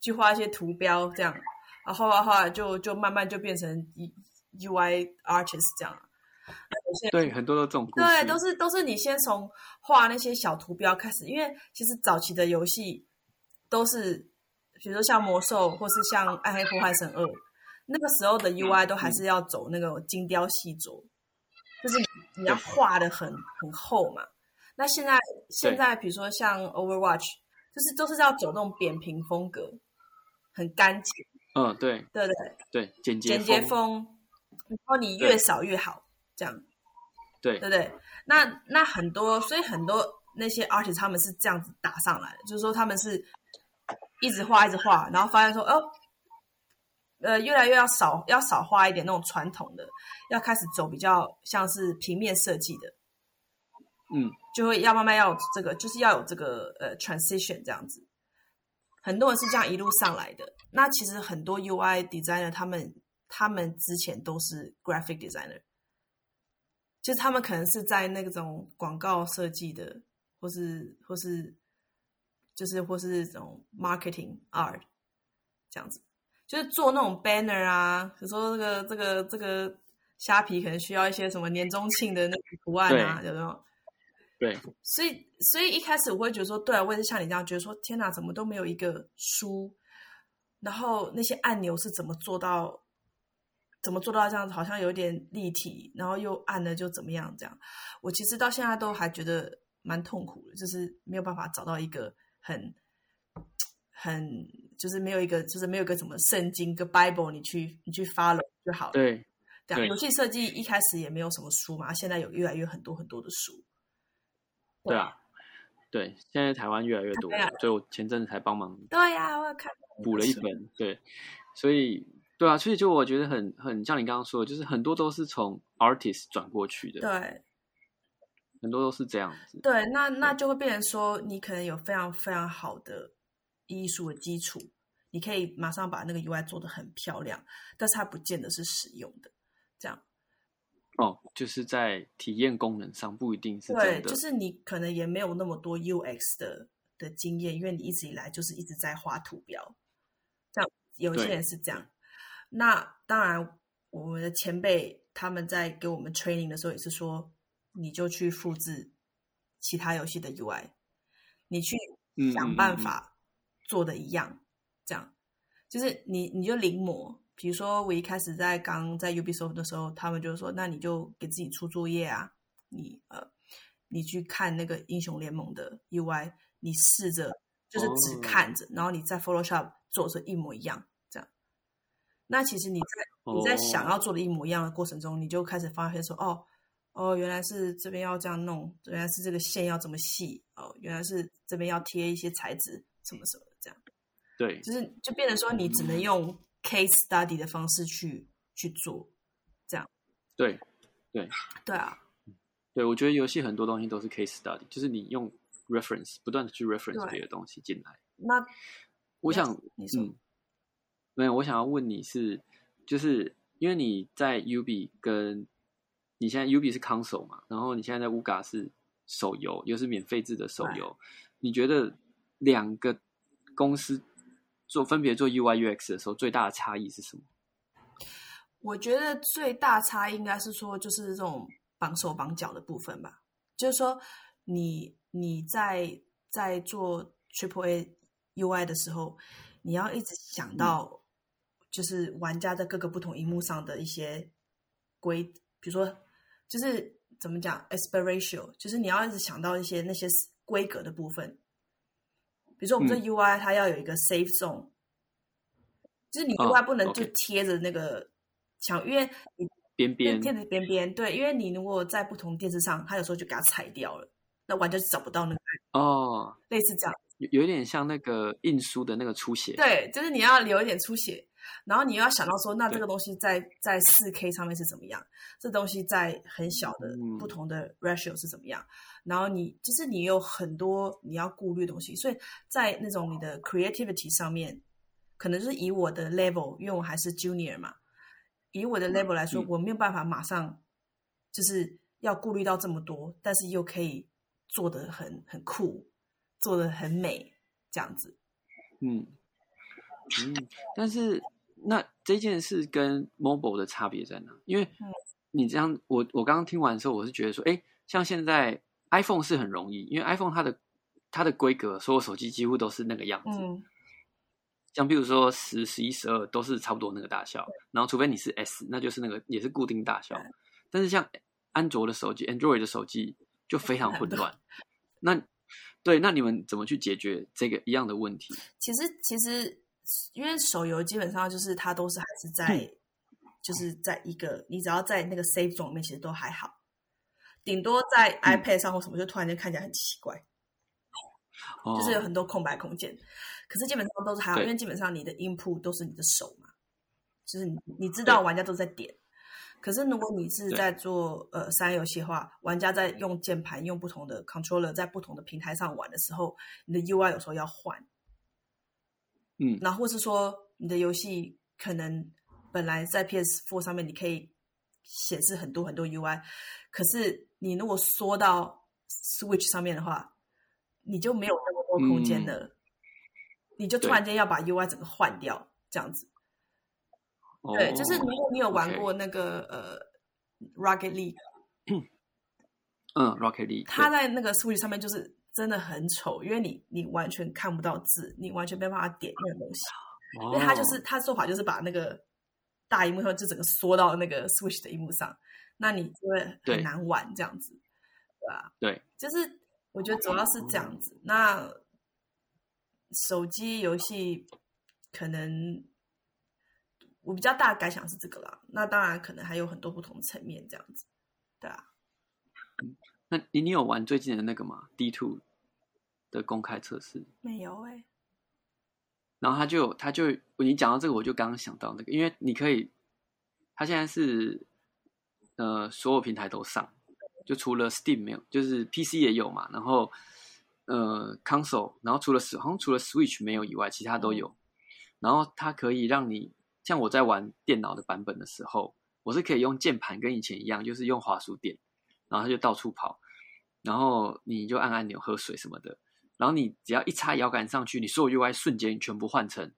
去画一些图标这样，然后画画就就慢慢就变成 UI artist 这样。对，很多都这种。对，都是都是你先从画那些小图标开始，因为其实早期的游戏都是，比如说像魔兽或是像暗黑破坏神二，那个时候的 UI 都还是要走那个精雕细琢，就是你要画的很很厚嘛。那现在现在比如说像 Overwatch，就是都是要走那种扁平风格，很干净。嗯，对，对对对，简洁简洁风。然后你越少越好，这样对对不对？那那很多，所以很多那些 artist 他们是这样子打上来的，就是说他们是一直画一直画，然后发现说哦，呃，越来越要少要少画一点那种传统的，要开始走比较像是平面设计的，嗯，就会要慢慢要这个，就是要有这个呃 transition 这样子。很多人是这样一路上来的。那其实很多 UI designer 他们他们之前都是 graphic designer，就是他们可能是在那种广告设计的，或是或是就是或是这种 marketing art 这样子，就是做那种 banner 啊，比如说这个这个这个虾皮可能需要一些什么年终庆的那个图案啊，有没有？对，所以，所以一开始我会觉得说，对啊，我也是像你这样觉得说，天哪，怎么都没有一个书，然后那些按钮是怎么做到，怎么做到这样子，好像有点立体，然后又按了就怎么样这样。我其实到现在都还觉得蛮痛苦的，就是没有办法找到一个很很，就是没有一个，就是没有一个什么圣经个 Bible，你去你去 follow 就好了。对，对游戏设计一开始也没有什么书嘛，现在有越来越很多很多的书。对啊，对，现在台湾越来越多所以我前阵子才帮忙对呀、我有看补了一本，对，所以对啊，所以就我觉得很很像你刚刚说的，就是很多都是从 artist 转过去的，对。很多都是这样子，对，那那就会变成说，你可能有非常非常好的艺术的基础，你可以马上把那个 UI 做的很漂亮，但是它不见得是实用的。这样哦，就是在体验功能上不一定是对，就是你可能也没有那么多 UX 的的经验，因为你一直以来就是一直在画图标，这样有些人是这样。那当然，我们的前辈他们在给我们 training 的时候也是说，你就去复制其他游戏的 UI，你去嗯想办法做的一样，这样就是你你就临摹。比如说，我一开始在刚在 Ubisoft 的时候，他们就说：“那你就给自己出作业啊，你呃，你去看那个英雄联盟的 UI，你试着就是只哦看着，然后你在 Photoshop 做成一模一样，这样。那其实你在你在想哦要做的一模一样的过程中，你就开始发现说：哦哦，原来是这边要这样弄，原来是这个线要这么细，哦，原来是这边要贴一些材质什么什么的，这样。对，就是就变成说你只能用 case study 的方式去去做，这样。对，对。对啊，对，我觉得游戏很多东西都是 case study，就是你用 reference 不断的去 reference 对别的东西进来。那我想，你说嗯，没有，我想要问你是，就是因为你在 UB 跟你现在 UB 是 console 嘛，然后你现在在 UGA 是手游，又是免费制的手游，你觉得两个公司做分别做 UI UX 的时候，最大的差异是什么？我觉得最大差异应该是说，就是这种绑手绑脚的部分吧。就是说你，你在在做 Triple A UI 的时候，你要一直想到，就是玩家在各个不同荧幕上的一些规，比如说，就是怎么讲 aspiration，就是你要一直想到一些那些规格的部分。比如说，我们这嗯 UI 它要有一个 safe zone，、就是你哦 UI 不能就贴着那个墙，因为你边边。贴着边边，对，因为你如果在不同电视上，它有时候就给它裁掉了，那玩家就找不到那个，哦，类似这样。有有一点像那个印书的那个出血，对，就是你要留一点出血，然后你又要想到说，那这对个东西在在四 K 上面是怎么样？这东西在很小的嗯不同的 ratio 是怎么样？然后你就是你有很多你要顾虑的东西，所以在那种你的 creativity 上面，可能就是以我的 level，因为我还是 junior 嘛，以我的 level 来说，嗯我没有办法马上就是要顾虑到这么多，但是又可以做的很很酷，做的很美，这样子。嗯嗯，但是那这件事跟 mobile 的差别在哪？因为嗯你这样，我我刚刚听完的时候，我是觉得说，哎，像现在 iPhone 是很容易，因为 iPhone 它的它的规格，所有手机几乎都是那个样子。嗯，像比如说十、十一、十二都是差不多那个大小，然后除非你是 S，那就是那个也是固定大小。但是像安卓的手机、Android 的手机就非常混乱。那对，那你们怎么去解决这个一样的问题？其实其实因为手游基本上就是它都是还是在、就是在一个你只要在那个 save zone 里面，其实都还好，顶多在 iPad 上或什么，就突然间看起来很奇怪，哦就是有很多空白空间。可是基本上都是还好，因为基本上你的 input 都是你的手嘛，就是你你知道玩家都在点。可是如果你是在做呃三 A 游戏的话，玩家在用键盘、用不同的 controller 在不同的平台上玩的时候，你的 UI 有时候要换，嗯。然后或是说你的游戏可能本来在 PS4 上面你可以显示很多很多 UI，可是你如果缩到 Switch 上面的话，你就没有那么多空间了，你就突然间要把 UI 整个换掉，这样子。哦对，就是如果你有玩过那个呃 Rocket League，嗯，Rocket League，它在那个 Switch 上面就是真的很丑，因为你你完全看不到字，你完全没办法点那个东西。因为他就是哦他做法就是把那个大荧幕上就整个缩到那个 Switch 的荧幕上，那你就会很难玩这样子，对吧？对，就是我觉得主要是这样子。那手机游戏可能我比较大的感想是这个啦，那当然可能还有很多不同层面这样子，对啊。那你你有玩最近的那个吗？D two 的公开测试，没有哎、然后他就他就你讲到这个，我就刚刚想到那个，因为你可以，他现在是呃所有平台都上，就除了 Steam 没有，就是 PC 也有嘛，然后呃 Console，然后除了好像除了 Switch 没有以外，其他都有。然后它可以让你像我在玩电脑的版本的时候，我是可以用键盘跟以前一样，就是用滑鼠点，然后它就到处跑，然后你就按按钮喝水什么的。然后你只要一插摇杆上去，你所有 UI 瞬间全部换成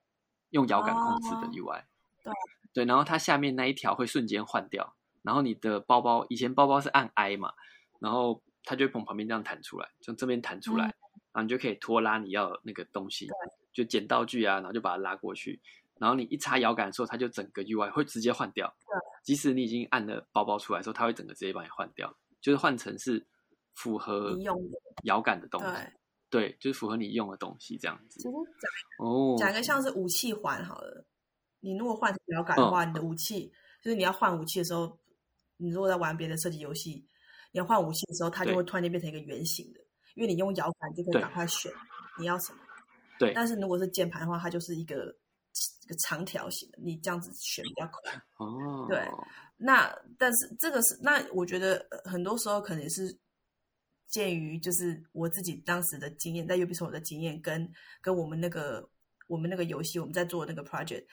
用摇杆控制的哦 UI。对对，然后它下面那一条会瞬间换掉，然后你的包包以前包包是按 I 嘛，然后它就会从旁边这样弹出来，从这边弹出来，嗯然后你就可以拖拉你要那个东西，就捡道具啊，然后就把它拉过去。然后你一插摇杆的时候，它就整个 UI 会直接换掉。即使你已经按了包包出来的时候，它会整个直接把你换掉，就是换成是符合你用的摇杆的东西。对，对，就是符合你用的东西这样子其。实讲哦，讲一个像是武器环好了，你如果换成摇杆的话，你的武器就是你要换武器的时候，你如果在玩别的射击游戏，你要换武器的时候，它就对会突然间变成一个圆形的，因为你用摇杆就可以对赶快选你要什么。对但是如果是键盘的话，它就是一个一个长条形的，你这样子选比较快。哦，对那但是这个是那我觉得呃很多时候可能也是鉴于就是我自己当时的经验，在 Ubisoft 的经验跟跟我们那个我们那个游戏我们在做的那个 project，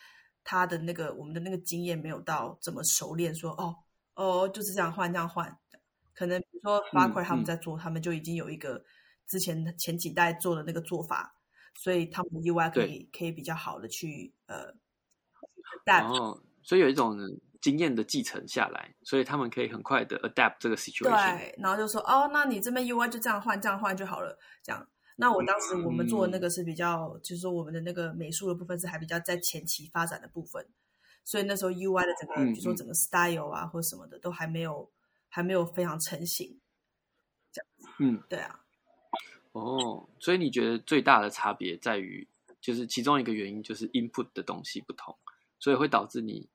他的那个我们的那个经验没有到这么熟练说，哦哦就是这样换这样换，可能比如说 Far Cry 他们嗯。在做，他们就已经有一个之前前几代做的那个做法，所以他们的 UI 可以可以比较好的去呃 adapt 哦，所以有一种经验的继承下来，所以他们可以很快的 adapt 这个 situation。对，然后就说哦，那你这边 UI 就这样换，这样换就好了，这样。那我当时我们做的那个是比较，就是说我们的那个美术的部分是还比较在前期发展的部分，所以那时候 UI 的整个，嗯比如说整个 style 啊或者什么的都还没有还没有非常成型。这样嗯，对啊，哦，所以你觉得最大的差别在于，就是其中一个原因就是 input 的东西不同，所以会导致你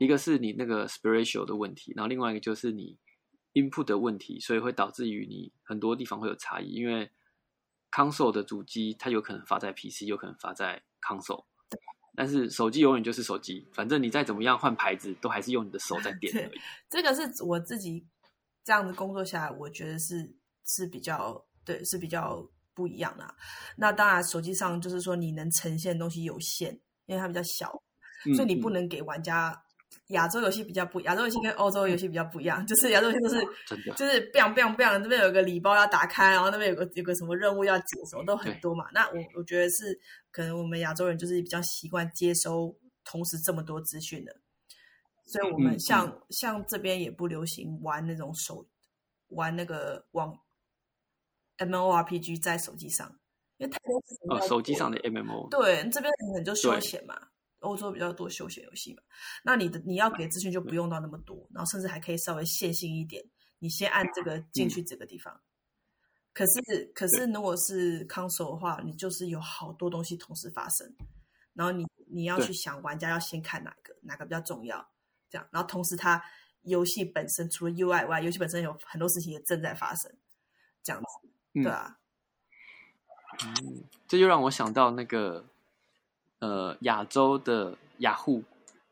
一个是你那个 spiritual 的问题，然后另外一个就是你 input 的问题，所以会导致于你很多地方会有差异，因为 console 的主机它有可能发在 PC，有可能发在 console。但是手机永远就是手机，反正你再怎么样换牌子，都还是用你的手在点而已。这个是我自己这样子工作下来，我觉得是是比较对，是比较不一样的啊、那当然，手机上就是说你能呈现的东西有限，因为它比较小，嗯所以你不嗯能给玩家。亚洲游戏比较不，亚洲游戏跟欧洲游戏比较不一样，就是亚洲游戏都是就是 biang biang biang，这边有个礼包要打开，然后那边有个有个什么任务要解，什么都很多嘛。那我我觉得是可能我们亚洲人就是比较习惯接收同时这么多资讯的，所以我们嗯像、像这边也不流行玩那种手玩那个网 M O R P G 在手机上，因为太多事情呃手机上的 MMO，对，这边可能就休闲嘛，欧洲比较多休闲游戏嘛。那你的你要给资讯就不用到那么多，然后甚至还可以稍微线性一点，你先按这个进去这个地方。可是可是如果是 console 的话，你就是有好多东西同时发生，然后你你要去想玩家要先看哪个，哪个比较重要，这样，然后同时它游戏本身除了 UI 外，游戏本身有很多事情也正在发生，这样子，对啊，嗯，这就让我想到那个呃，亚洲的雅虎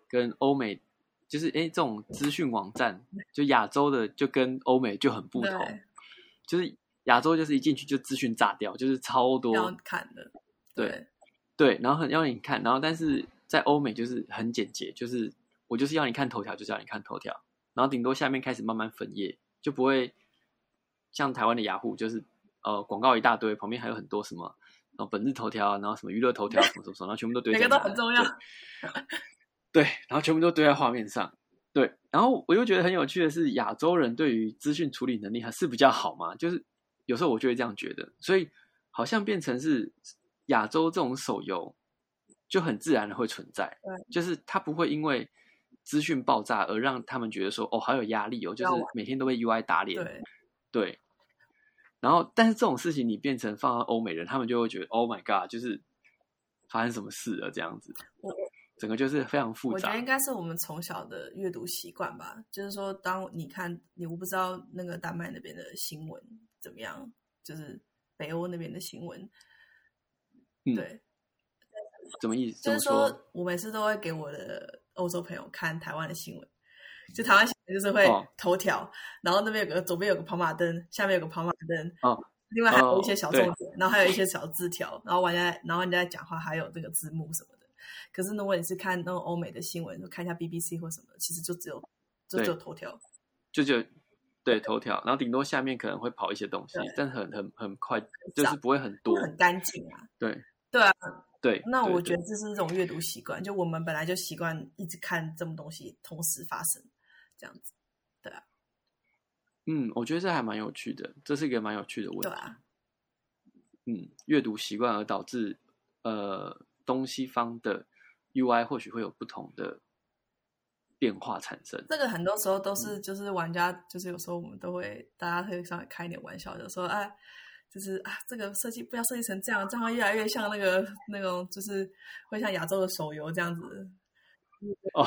跟欧美，就是哎，这种资讯网站，就亚洲的就跟欧美就很不同，就是亚洲就是一进去就资讯炸掉，就是超多要看的，对对，然后很要你看，然后但是在欧美就是很简洁，就是我就是要你看头条，就是要你看头条，然后顶多下面开始慢慢分页，就不会像台湾的雅虎就是。呃，广告一大堆，旁边还有很多什么，然后本日头条，然后什么娱乐头条，什么什么，然后全部都堆。每个都很重要。对，然后全部都堆在画面上。对，然后我又觉得很有趣的是，亚洲人对于资讯处理能力还是比较好嘛，就是有时候我就会这样觉得，所以好像变成是亚洲这种手游就很自然的会存在，就是它不会因为资讯爆炸而让他们觉得说哦好有压力哦，就是每天都被 UI 打脸。对。然后，但是这种事情你变成放到欧美人，他们就会觉得 “Oh my God”，就是发生什么事了这样子。我整个就是非常复杂。我觉得应该是我们从小的阅读习惯吧。就是说，当你看你，我不知道那个丹麦那边的新闻怎么样，就是北欧那边的新闻。对，怎么意思？就是说我每次都会给我的欧洲朋友看台湾的新闻。就台湾新闻就是会头条，然后那边有个左边有个跑马灯，下面有个跑马灯，哦，另外还有一些小重点，然后还有一些小字条，然后玩家然后人家讲话还有这个字幕什么的。可是如果你是看那种欧美的新闻，就看一下 BBC 或什么，其实就只有就只有头条，就就对头条，然后顶多下面可能会跑一些东西，但很很很快，就是不会很多，很干净啊。对对啊，对。那我觉得这是一种阅读习惯，就我们本来就习惯一直看这么东西同时发生。这样子，对啊，嗯，我觉得这还蛮有趣的，这是一个蛮有趣的问题。对啊，嗯，阅读习惯而导致呃东西方的 UI 或许会有不同的变化产生。这个很多时候都是就是玩家，就是有时候我们都会大家会稍微开一点玩笑，就说哎，就是啊这个设计不要设计成这样，这样越来越像那个那种就是会像亚洲的手游这样子。哦，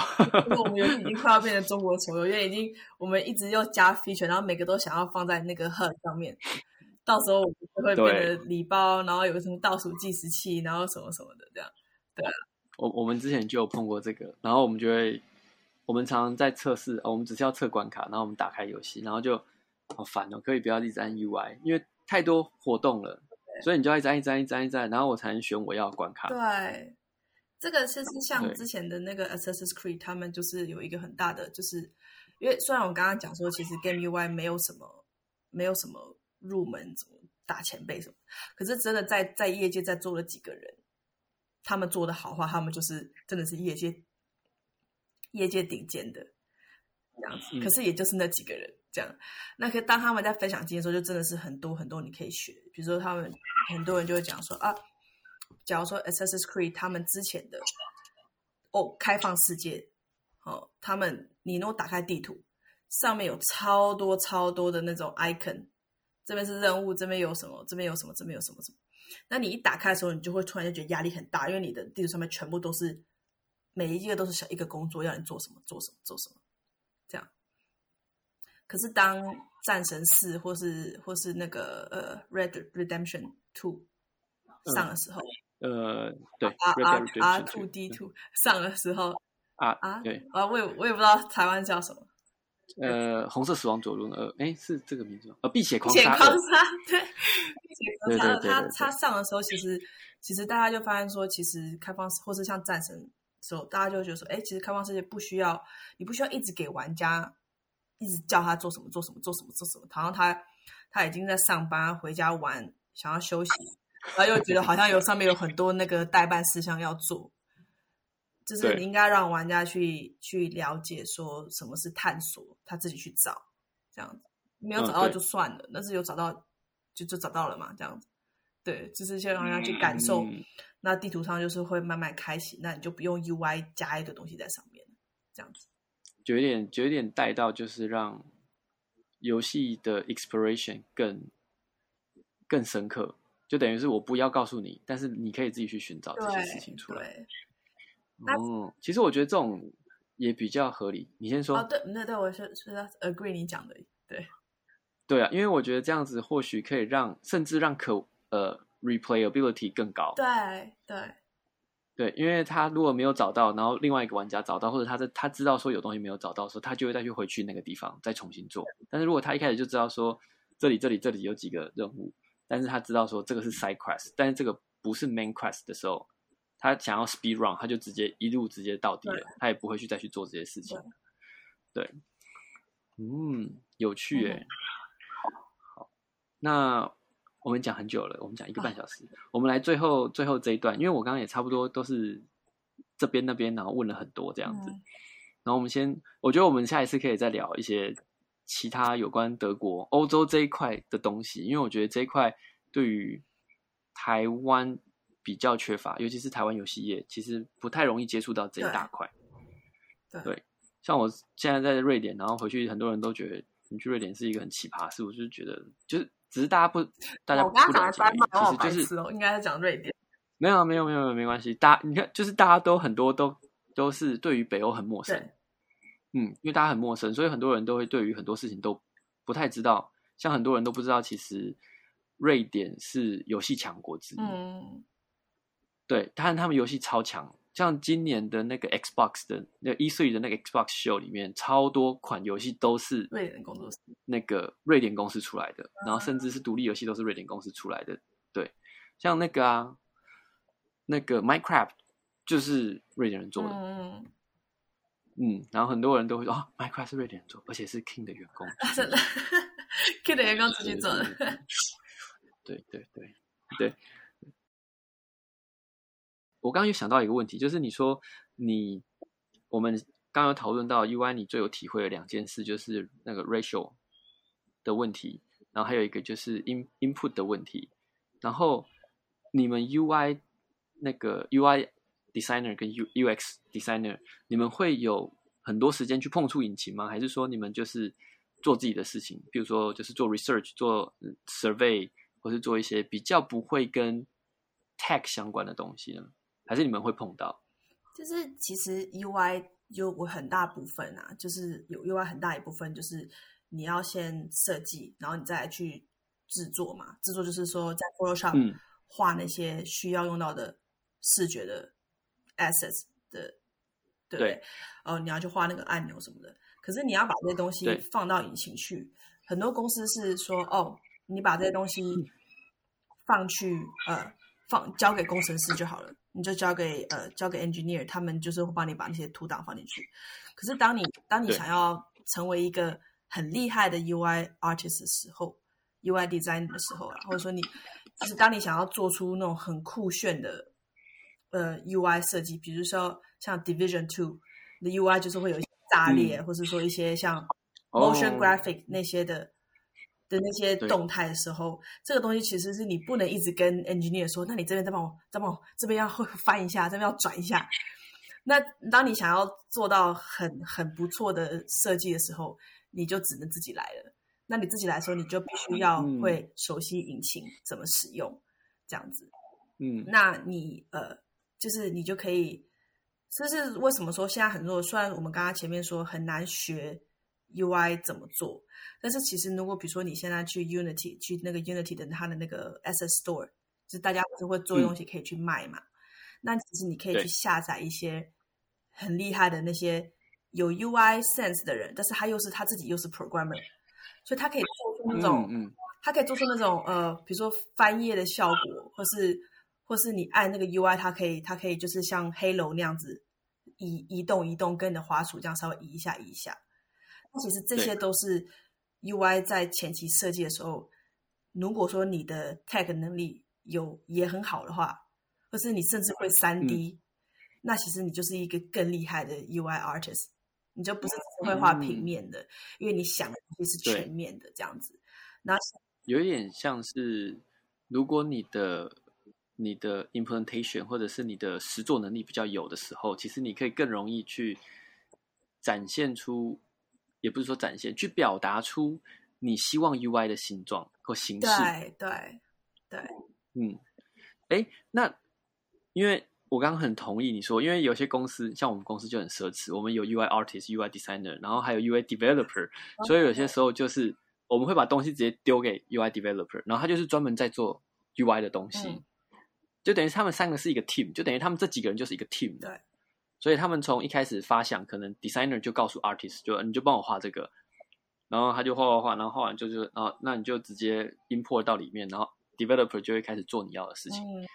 我们游戏已经快要变成中国手游，因为已经我们一直要加 feature，然后每个都想要放在那个 hub 上面，到时候我们就会变得礼包，然后有个什么倒数计时器，然后什么什么的这样。对啊，我我们之前就有碰过这个，然后我们就会，我们常常在测试，我们只是要测关卡，然后我们打开游戏，然后就好烦哦，可以不要一直按 UI，因为太多活动了，所以你就要一直按一按一按一按，然后我才能选我要关卡。对。这个其实像之前的那个 Assassin's Creed，他们就是有一个很大的，就是因为虽然我刚刚讲说，其实 Game UI 没有什么，没有什么入门什么大前辈什么，可是真的在在业界在做了几个人，他们做的好话，他们就是真的是业界业界顶尖的这样子。可是也就是那几个人这样，那可当他们在分享经验的时候，就真的是很多很多你可以学。比如说他们很多人就会讲说啊。假如说 Assassin's Creed 他们之前的哦开放世界，哦，他们你如果打开地图，上面有超多超多的那种 icon，这边是任务，这边有什么，这边有什么，这边有什么什么，那你一打开的时候，你就会突然就觉得压力很大，因为你的地图上面全部都是每一个都是小一个工作，要你做什么做什么做什么，这样。可是当战神四或是或是那个呃 Red Redemption Two 上的时候。呃，对，R R R Two D Two 上的时候啊啊，对啊，我也我也不知道台湾叫什么，呃，红色死亡左轮二，哎，是这个名字吗？呃，碧血狂杀，狂杀，对，碧血狂杀，他他上的时候，其实其实大家就发现说，其实开放式或是像战神时候，大家就觉得说，哎，其实开放世界不需要，你不需要一直给玩家一直叫他做什么做什么做什么做什么，好像他他已经在上班，回家玩，想要休息。然后又觉得好像有上面有很多那个代办事项要做，就是你应该让玩家去去了解说什么是探索，他自己去找这样子，没有找到就算了，但是有找到就就找到了嘛，这样子，对，就是先让人家去感受，那地图上就是会慢慢开启，那你就不用 UI 加一个东西在上面，这样子，就有点就有点带到就是让游戏的 exploration 更更深刻。就等于是我不要告诉你，但是你可以自己去寻找这些事情出来。哦，其实我觉得这种也比较合理。你先说。哦，对，那对我是是 agree 你讲的，对。对啊，因为我觉得这样子或许可以让，甚至让可呃 replayability 更高。对对对，因为他如果没有找到，然后另外一个玩家找到，或者他在他知道说有东西没有找到的时候，他就会再去回去那个地方再重新做。但是如果他一开始就知道说这里这里这里有几个任务，但是他知道说这个是 side quest，但是这个不是 main quest 的时候，他想要 speed run，他就直接一路直接到底了，他也不会去再去做这些事情。对，嗯，有趣诶。那我们讲很久了，我们讲一个半小时。我们来最后最后这一段，因为我刚刚也差不多都是这边那边，然后问了很多这样子。然后我们先，我觉得我们下一次可以再聊一些其他有关德国、欧洲这一块的东西，因为我觉得这一块对于台湾比较缺乏，尤其是台湾游戏业，其实不太容易接触到这一大块。对，像我现在在瑞典，然后回去，很多人都觉得你去瑞典是一个很奇葩事，我就是觉得就是。只是大家不，大家不了解，其实就是应该在讲瑞典。没有没有没有没有没关系，大你看，就是大家都很多都都是对于北欧很陌生，嗯，因为大家很陌生，所以很多人都会对于很多事情都不太知道。像很多人都不知道，其实瑞典是游戏强国之一，嗯，对，但他们游戏超强。像今年的那个 Xbox 的那一岁的那个 Xbox Show 里面，超多款游戏都是瑞典公司那个瑞典公司出来的，然后甚至是独立游戏都是瑞典公司出来的。对，像那个啊，那个 Minecraft 就是瑞典人做的。嗯嗯。然后很多人都会说啊，Minecraft 是瑞典人做，而且是 King 的员工。真的，King 的员工自己做的。对对对对。我刚刚又想到一个问题，就是你说你我们刚刚讨论到 UI，你最有体会的两件事就是那个 ratio 的问题，然后还有一个就是 in input 的问题。然后你们 UI 那个 UI designer 跟 U UX designer，你们会有很多时间去碰触引擎吗？还是说你们就是做自己的事情，比如说就是做 research、做 survey，或是做一些比较不会跟 tech 相关的东西呢？还是你们会碰到？就是其实 UI 有我很大部分啊，就是有 UI 很大一部分，就是你要先设计，然后你再去制作嘛。制作就是说在 Photoshop 画那些需要用到的视觉的 assets 的，对不对？哦，你要去画那个按钮什么的。可是你要把这些东西放到引擎去，很多公司是说，哦，你把这些东西放去呃放交给工程师就好了。你就交给呃交给 engineer，他们就是会帮你把那些图档放进去。可是当你当你想要成为一个很厉害的 UI artist 的时候，UI design 的时候啊，或者说你就是当你想要做出那种很酷炫的呃 UI 设计，比如说像 Division Two 的 UI 就是会有一些炸裂，或者说一些像 motion graphic 那些的。的那些动态的时候，这个东西其实是你不能一直跟 engineer 说，那你这边再帮我，再帮我这边要会 翻一下，这边要转一下。那当你想要做到很很不错的设计的时候，你就只能自己来了。那你自己来说，你就必须要会熟悉引擎怎么使用，这样子。嗯，那你呃，就是你就可以，这是为什么说现在很多，虽然我们刚刚前面说很难学 UI 怎么做。但是其实，如果比如说你现在去 Unity，去那个 Unity 的它的那个 Asset Store，就是大家不是会做东西可以去卖嘛？那其实你可以去下载一些很厉害的那些有 UI sense 的人，但是他又是他自己又是 programmer，所以他可以做出那种，他可以做出那种呃，比如说翻页的效果，或是或是你按那个 UI，它可以它可以就是像黑楼那样子移移动移动，跟你的滑鼠这样稍微移一下移一下。那其实这些都是。UI 在前期设计的时候，如果说你的 tag 能力有也很好的话，或是你甚至会三 D，那其实你就是一个更厉害的 UI artist，你就不是只会画平面的，因为你想的东西是全面的这样子。那有一点像是，如果你的你的 implementation 或者是你的实作能力比较有的时候，其实你可以更容易去展现出。也不是说展现，去表达出你希望 UI 的形状或形式。对对对，嗯，哎，那因为我刚刚很同意你说，因为有些公司像我们公司就很奢侈，我们有 UI artist、UI designer，然后还有 UI developer，所以有些时候就是我们会把东西直接丢给 UI developer，然后他就是专门在做 UI 的东西，嗯就等于他们三个是一个 team，就等于他们这几个人就是一个 team 的。对所以他们从一开始发想，可能 designer 就告诉 artist，就你就帮我画这个，然后他就画画画，然后画完就就啊，那你就直接 import 到里面，然后 developer 就会开始做你要的事情。嗯，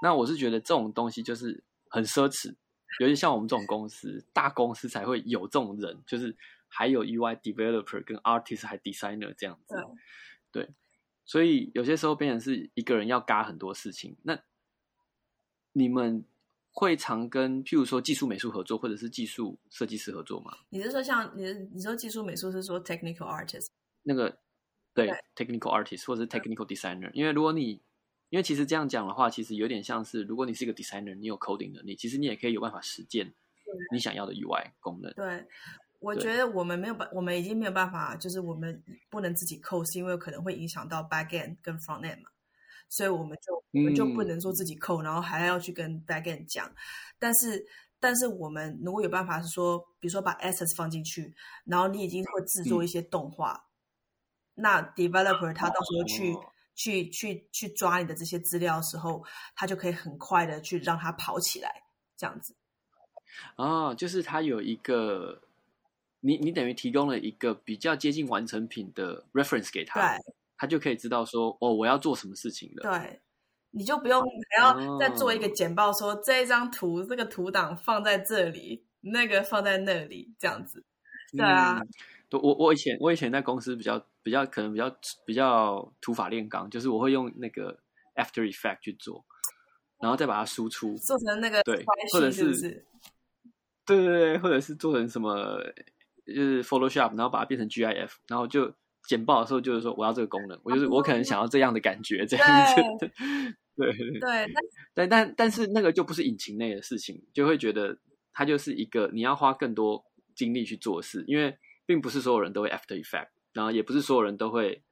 那我是觉得这种东西就是很奢侈，尤其像我们这种公司，大公司才会有这种人，就是还有 UI developer 跟 artist 还 designer 这样子。对，所以有些时候变成是一个人要嘎很多事情。那你们会常跟譬如说技术美术合作，或者是技术设计师合作吗？你是说像你你说技术美术是说 technical artist？那个对对 technical artist 或者是 technical designer，因为如果你因为其实这样讲的话，其实有点像是如果你是一个 designer，你有 coding 能力，其实你也可以有办法实践你想要的 UI 功能。对，我觉得我们没有办，我们已经没有办法，就是我们不能自己扣，是因为可能会影响到 back end 跟 front end 嘛，所以我们就我们就不嗯能说自己扣，然后还要去跟 back end 讲。但是，但是我们如果有办法是说，比如说把 assets 放进去，然后你已经会制作一些动画，那 developer 他到时候去、哦去去去抓你的这些资料的时候，他就可以很快的去让它跑起来，这样子。哦，就是它有一个，你你等于提供了一个比较接近完成品的 reference 给他，对。他就可以知道说，哦，我要做什么事情了。对，你就不用还要再做一个哦简报说，这一张图这个图档放在这里，那个放在那里，这样子。对啊嗯，对我我以前我以前在公司比较比较可能比较比较土法炼钢，就是我会用那个 After Effect 去做，然后再把它输出。做成那个对或者是？对对对，或者是做成什么，就是 Photoshop，然后把它变成 GIF，然后就简报的时候就是说我要这个功能，我就是我可能想要这样的感觉，这样子。对。对但 但但是那个就不是引擎内的事情，就会觉得它就是一个你要花更多精力去做事，因为并不是所有人都会 After Effect，然后也不是所有人都会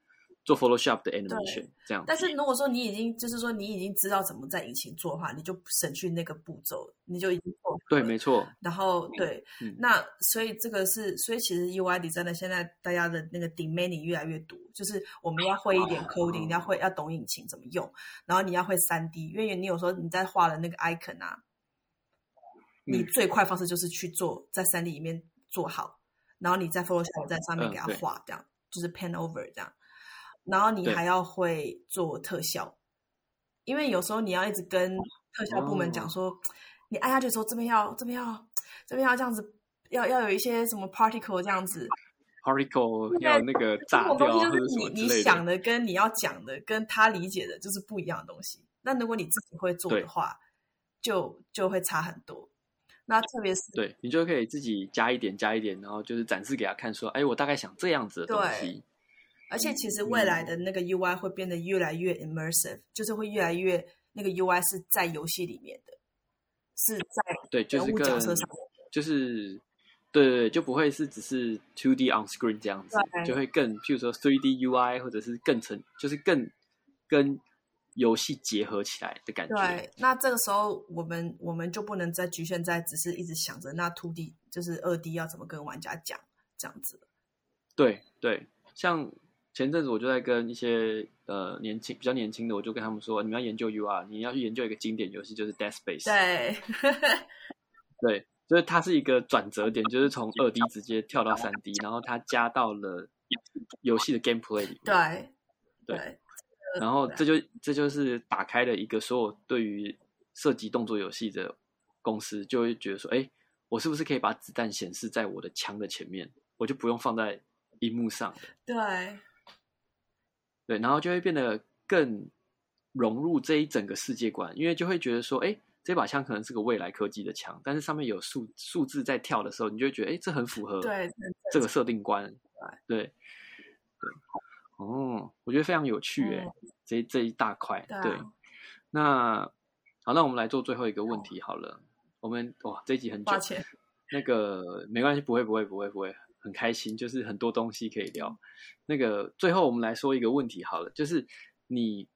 做 Photoshop 的 animation 这样。但是如果说你已经就是说你已经知道怎么在引擎做的话，你就省去那个步骤，你就已经做好对，没错，然后对，嗯。那所以这个是，所以其实 UI designer 现在大家的那个 demanding 越来越多，就是我们要会一点 coding，、要会要懂引擎怎么用，然后你要会三 D，因为你有时候你在画的那个 icon 啊，你嗯。最快方式就是去做在三 D 里面做好，然后你在 Photoshop 在上面给它画，这样、就是 pan over 这样，然后你还要会做特效，因为有时候你要一直跟特效部门讲哦说，你按下去的时候这边要这边要这边要这样子，要要有一些什么 particle 这样子，particle 对要那个这炸种东西掉啊或者就是你你想的。跟你要讲的跟他理解的就是不一样的东西。那如果你自己会做的话，就就会差很多。那特别是对你就可以自己加一点加一点，然后就是展示给他看，说，哎，我大概想这样子的东对西。而且其实未来的那个 UI 会变得越来越 immersive，就是会越来越那个 UI 是在游戏里面的，是在对，就是角色上面。就是对对对，就不会是只是 two D on screen 这样子，就会更，譬如说 three D UI 或者是更成，就是更跟游戏结合起来的感觉。对，那这个时候我们我们就不能再局限在只是一直想着那 two D 就是二 D 要怎么跟玩家讲这样子。对对，像前阵子我就在跟一些呃年轻比较年轻的，我就跟他们说，你们要研究 UR，你要去研究一个经典游戏，就是 Dead Space。对，对，就是它是一个转折点，就是从二 D 直接跳到三 D，然后它加到了游戏的 gameplay 里面。对对对然后这就这就是打开了一个所有对于射击动作游戏的公司就会觉得说，哎，我是不是可以把子弹显示在我的枪的前面，我就不用放在荧幕上。对对，然后就会变得更融入这一整个世界观，因为就会觉得说，哎，这把枪可能是个未来科技的枪，但是上面有数数字在跳的时候，你就会觉得，哎，这很符合对这个设定观。对对哦，我觉得非常有趣哎、这这一大块。对啊对，那好，那我们来做最后一个问题好了。我们哇，这一集很久那个没关系，不会不会不会不会，很开心，就是很多东西可以聊。那个最后我们来说一个问题好了，就是你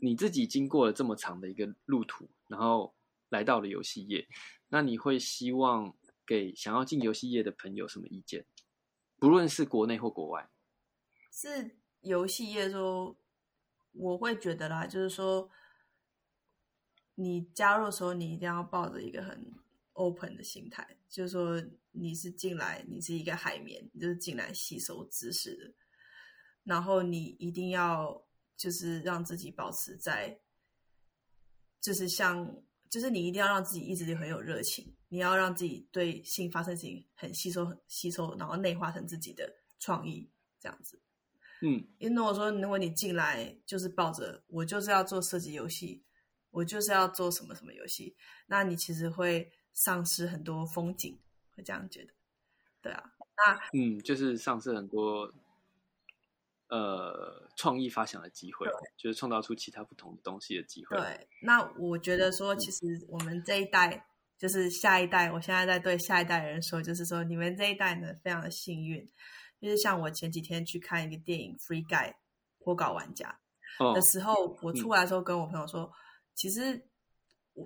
你自己经过了这么长的一个路途，然后来到了游戏业，那你会希望给想要进游戏业的朋友什么意见？不论是国内或国外，是游戏业说，我会觉得啦，就是说，你加入的时候，你一定要抱着一个很 open 的心态，就是说，你是进来，你是一个海绵，你就是进来吸收知识的，然后你一定要就是让自己保持在，就是像，就是你一定要让自己一直很有热情，你要让自己对新发生事情很吸收、很吸收，然后内化成自己的创意，这样子。嗯，因为我说，如果你进来就是抱着我就是要做设计游戏，我就是要做什么什么游戏，那你其实会丧失很多风景，会这样觉得。对啊，那嗯，就是丧失很多呃创意发想的机会，就是创造出其他不同的东西的机会。对，那我觉得说，其实我们这一代就是下一代，我现在在对下一代人说，就是说你们这一代呢，非常的幸运。就是像我前几天去看一个电影《Free Guy》脱稿玩家的时候，我出来的时候跟我朋友说，其实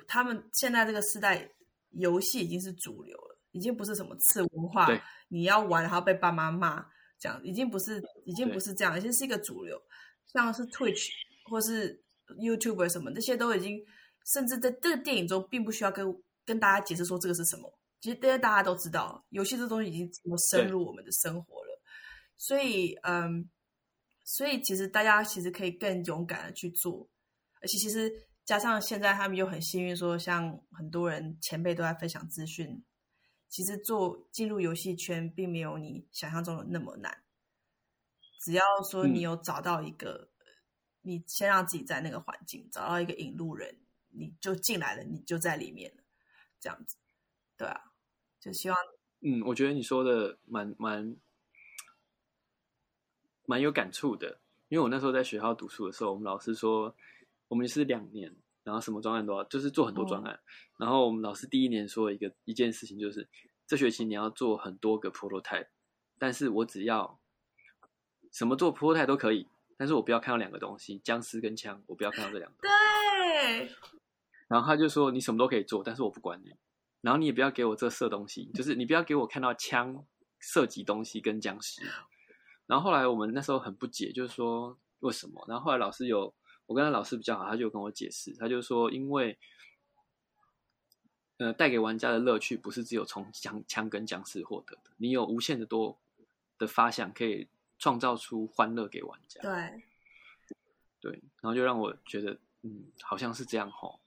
他们现在这个时代，游戏已经是主流了，已经不是什么次文化，你要玩然后被爸妈骂，这样已经不是，已经不是这样，已经是一个主流。像是 Twitch 或是 YouTube 什么，这些都已经，甚至在这个电影中，并不需要跟跟大家解释说这个是什么，其实这些大家都知道，游戏这东西已经这么深入我们的生活了。所以，嗯，所以其实大家其实可以更勇敢的去做，而且其实加上现在他们又很幸运，说像很多人前辈都在分享资讯，其实做进入游戏圈并没有你想象中的那么难，只要说你有找到一个，你先让自己在那个环境找到一个引路人，你就进来了，你就在里面了，这样子，对啊，就希望，嗯，我觉得你说的蛮蛮。蛮有感触的，因为我那时候在学校读书的时候，我们老师说我们是两年，然后什么专案都要，就是做很多专案。然后我们老师第一年说一个一件事情，就是这学期你要做很多个 prototype，但是我只要什么做 prototype 都可以，但是我不要看到两个东西，僵尸跟枪，我不要看到这两个。对。然后他就说你什么都可以做，但是我不管你，然后你也不要给我这射东西，就是你不要给我看到枪射击东西跟僵尸。然后后来我们那时候很不解，就是说为什么？然后后来老师有，我跟他老师比较好，他就跟我解释，他就说因为，呃，带给玩家的乐趣不是只有从枪枪跟僵尸获得的，你有无限的多的发想，可以创造出欢乐给玩家。对，对，然后就让我觉得，嗯，好像是这样吼。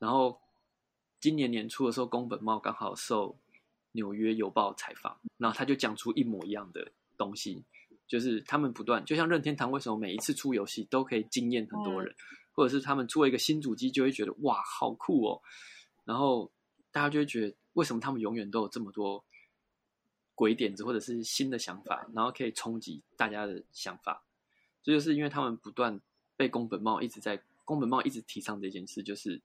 然后今年年初的时候，宫本茂刚好受纽约邮报采访，然后他就讲出一模一样的东西。就是他们不断，就像任天堂为什么每一次出游戏都可以惊艳很多人，或者是他们出了一个新主机就会觉得哇好酷哦，然后大家就会觉得为什么他们永远都有这么多鬼点子或者是新的想法，然后可以冲击大家的想法，这就是因为他们不断被宫本茂一直在宫本茂一直提倡这件事，就是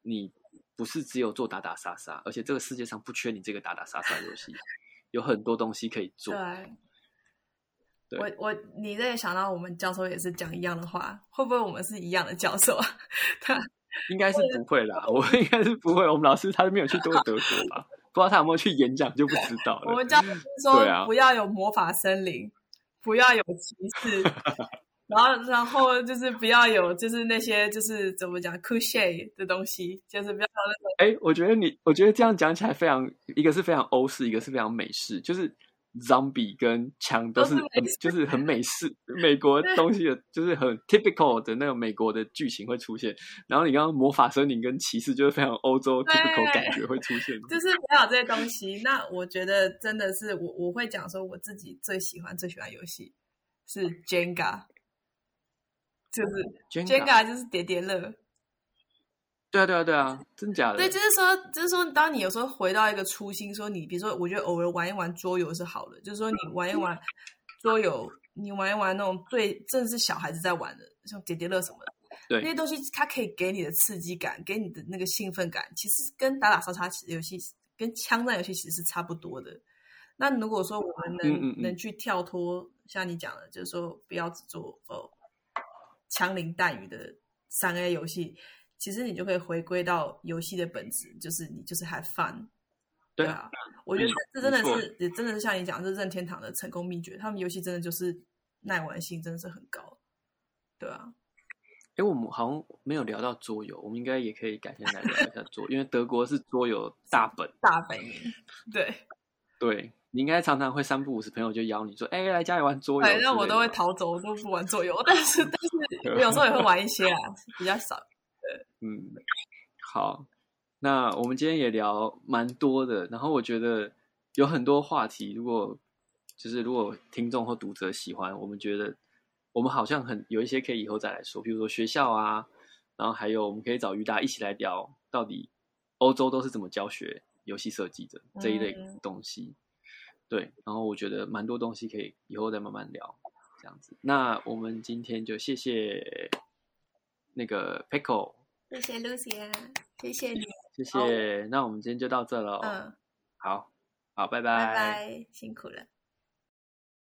你不是只有做打打杀杀，而且这个世界上不缺你这个打打杀杀游戏，有很多东西可以做。我我你这也想到我们教授也是讲一样的话，会不会我们是一样的教授啊？他 应该是不会啦，我应该是不会。我们老师他没有去过德国吧？不知道他有没有去演讲就不知道了。我们教授说不要有魔法森林，不要有歧视，然后然后就是不要有就是那些就是怎么讲 c u s h e 的东西，就是不要那种。哎，我觉得你我觉得这样讲起来非常，一个是非常欧式，一个是非常美式，就是。Zombie 跟枪都是就是很美式美国东西的，就是很 typical 的那种美国的剧情会出现。然后你刚刚魔法森林跟骑士就是非常欧洲 typical 感觉会出现，就是没有这些东西。那我觉得真的是我我会讲说我自己最喜欢最喜欢游戏是 Jenga，就是 Jenga 就是叠叠乐。对啊，对啊，对啊，真假的？对，就是说，就是说，当你有时候回到一个初心，说你，比如说，我觉得偶尔玩一玩桌游是好的，就是说，你玩一玩桌游，你玩一玩那种最正是小孩子在玩的，像叠叠乐什么的，对那些东西，它可以给你的刺激感，给你的那个兴奋感，其实跟打打杀杀游戏、跟枪战游戏其实是差不多的。那如果说我们能能去跳脱，像你讲的，就是说不要只做哦枪林弹雨的三 A 游戏。其实你就可以回归到游戏的本质，就是你就是 have fun。对啊，我觉得这真的是，也真的是像你讲，这任天堂的成功秘诀。他们游戏真的就是耐玩性真的是很高，对啊。哎，我们好像没有聊到桌游，我们应该也可以改天来聊一下桌，因为德国是桌游大本大本营。对，对你应该常常会三不五时，朋友就邀你说：“哎，来家里玩桌游。”反正我都会逃走，我都不玩桌游。但是，但是 有时候也会玩一些啊，比较少。对，嗯，好。那我们今天也聊蛮多的，然后我觉得有很多话题，如果就是如果听众或读者喜欢，我们觉得我们好像很有一些可以以后再来说，比如说学校啊，然后还有我们可以找于达一起来聊，到底欧洲都是怎么教学游戏设计的这一类东西。对，然后我觉得蛮多东西可以以后再慢慢聊，这样子。那我们今天就谢谢那个 Pickle，谢谢 Lucia，谢谢你。谢谢，那我们今天就到这了。嗯，好，好，拜拜，拜拜，辛苦了。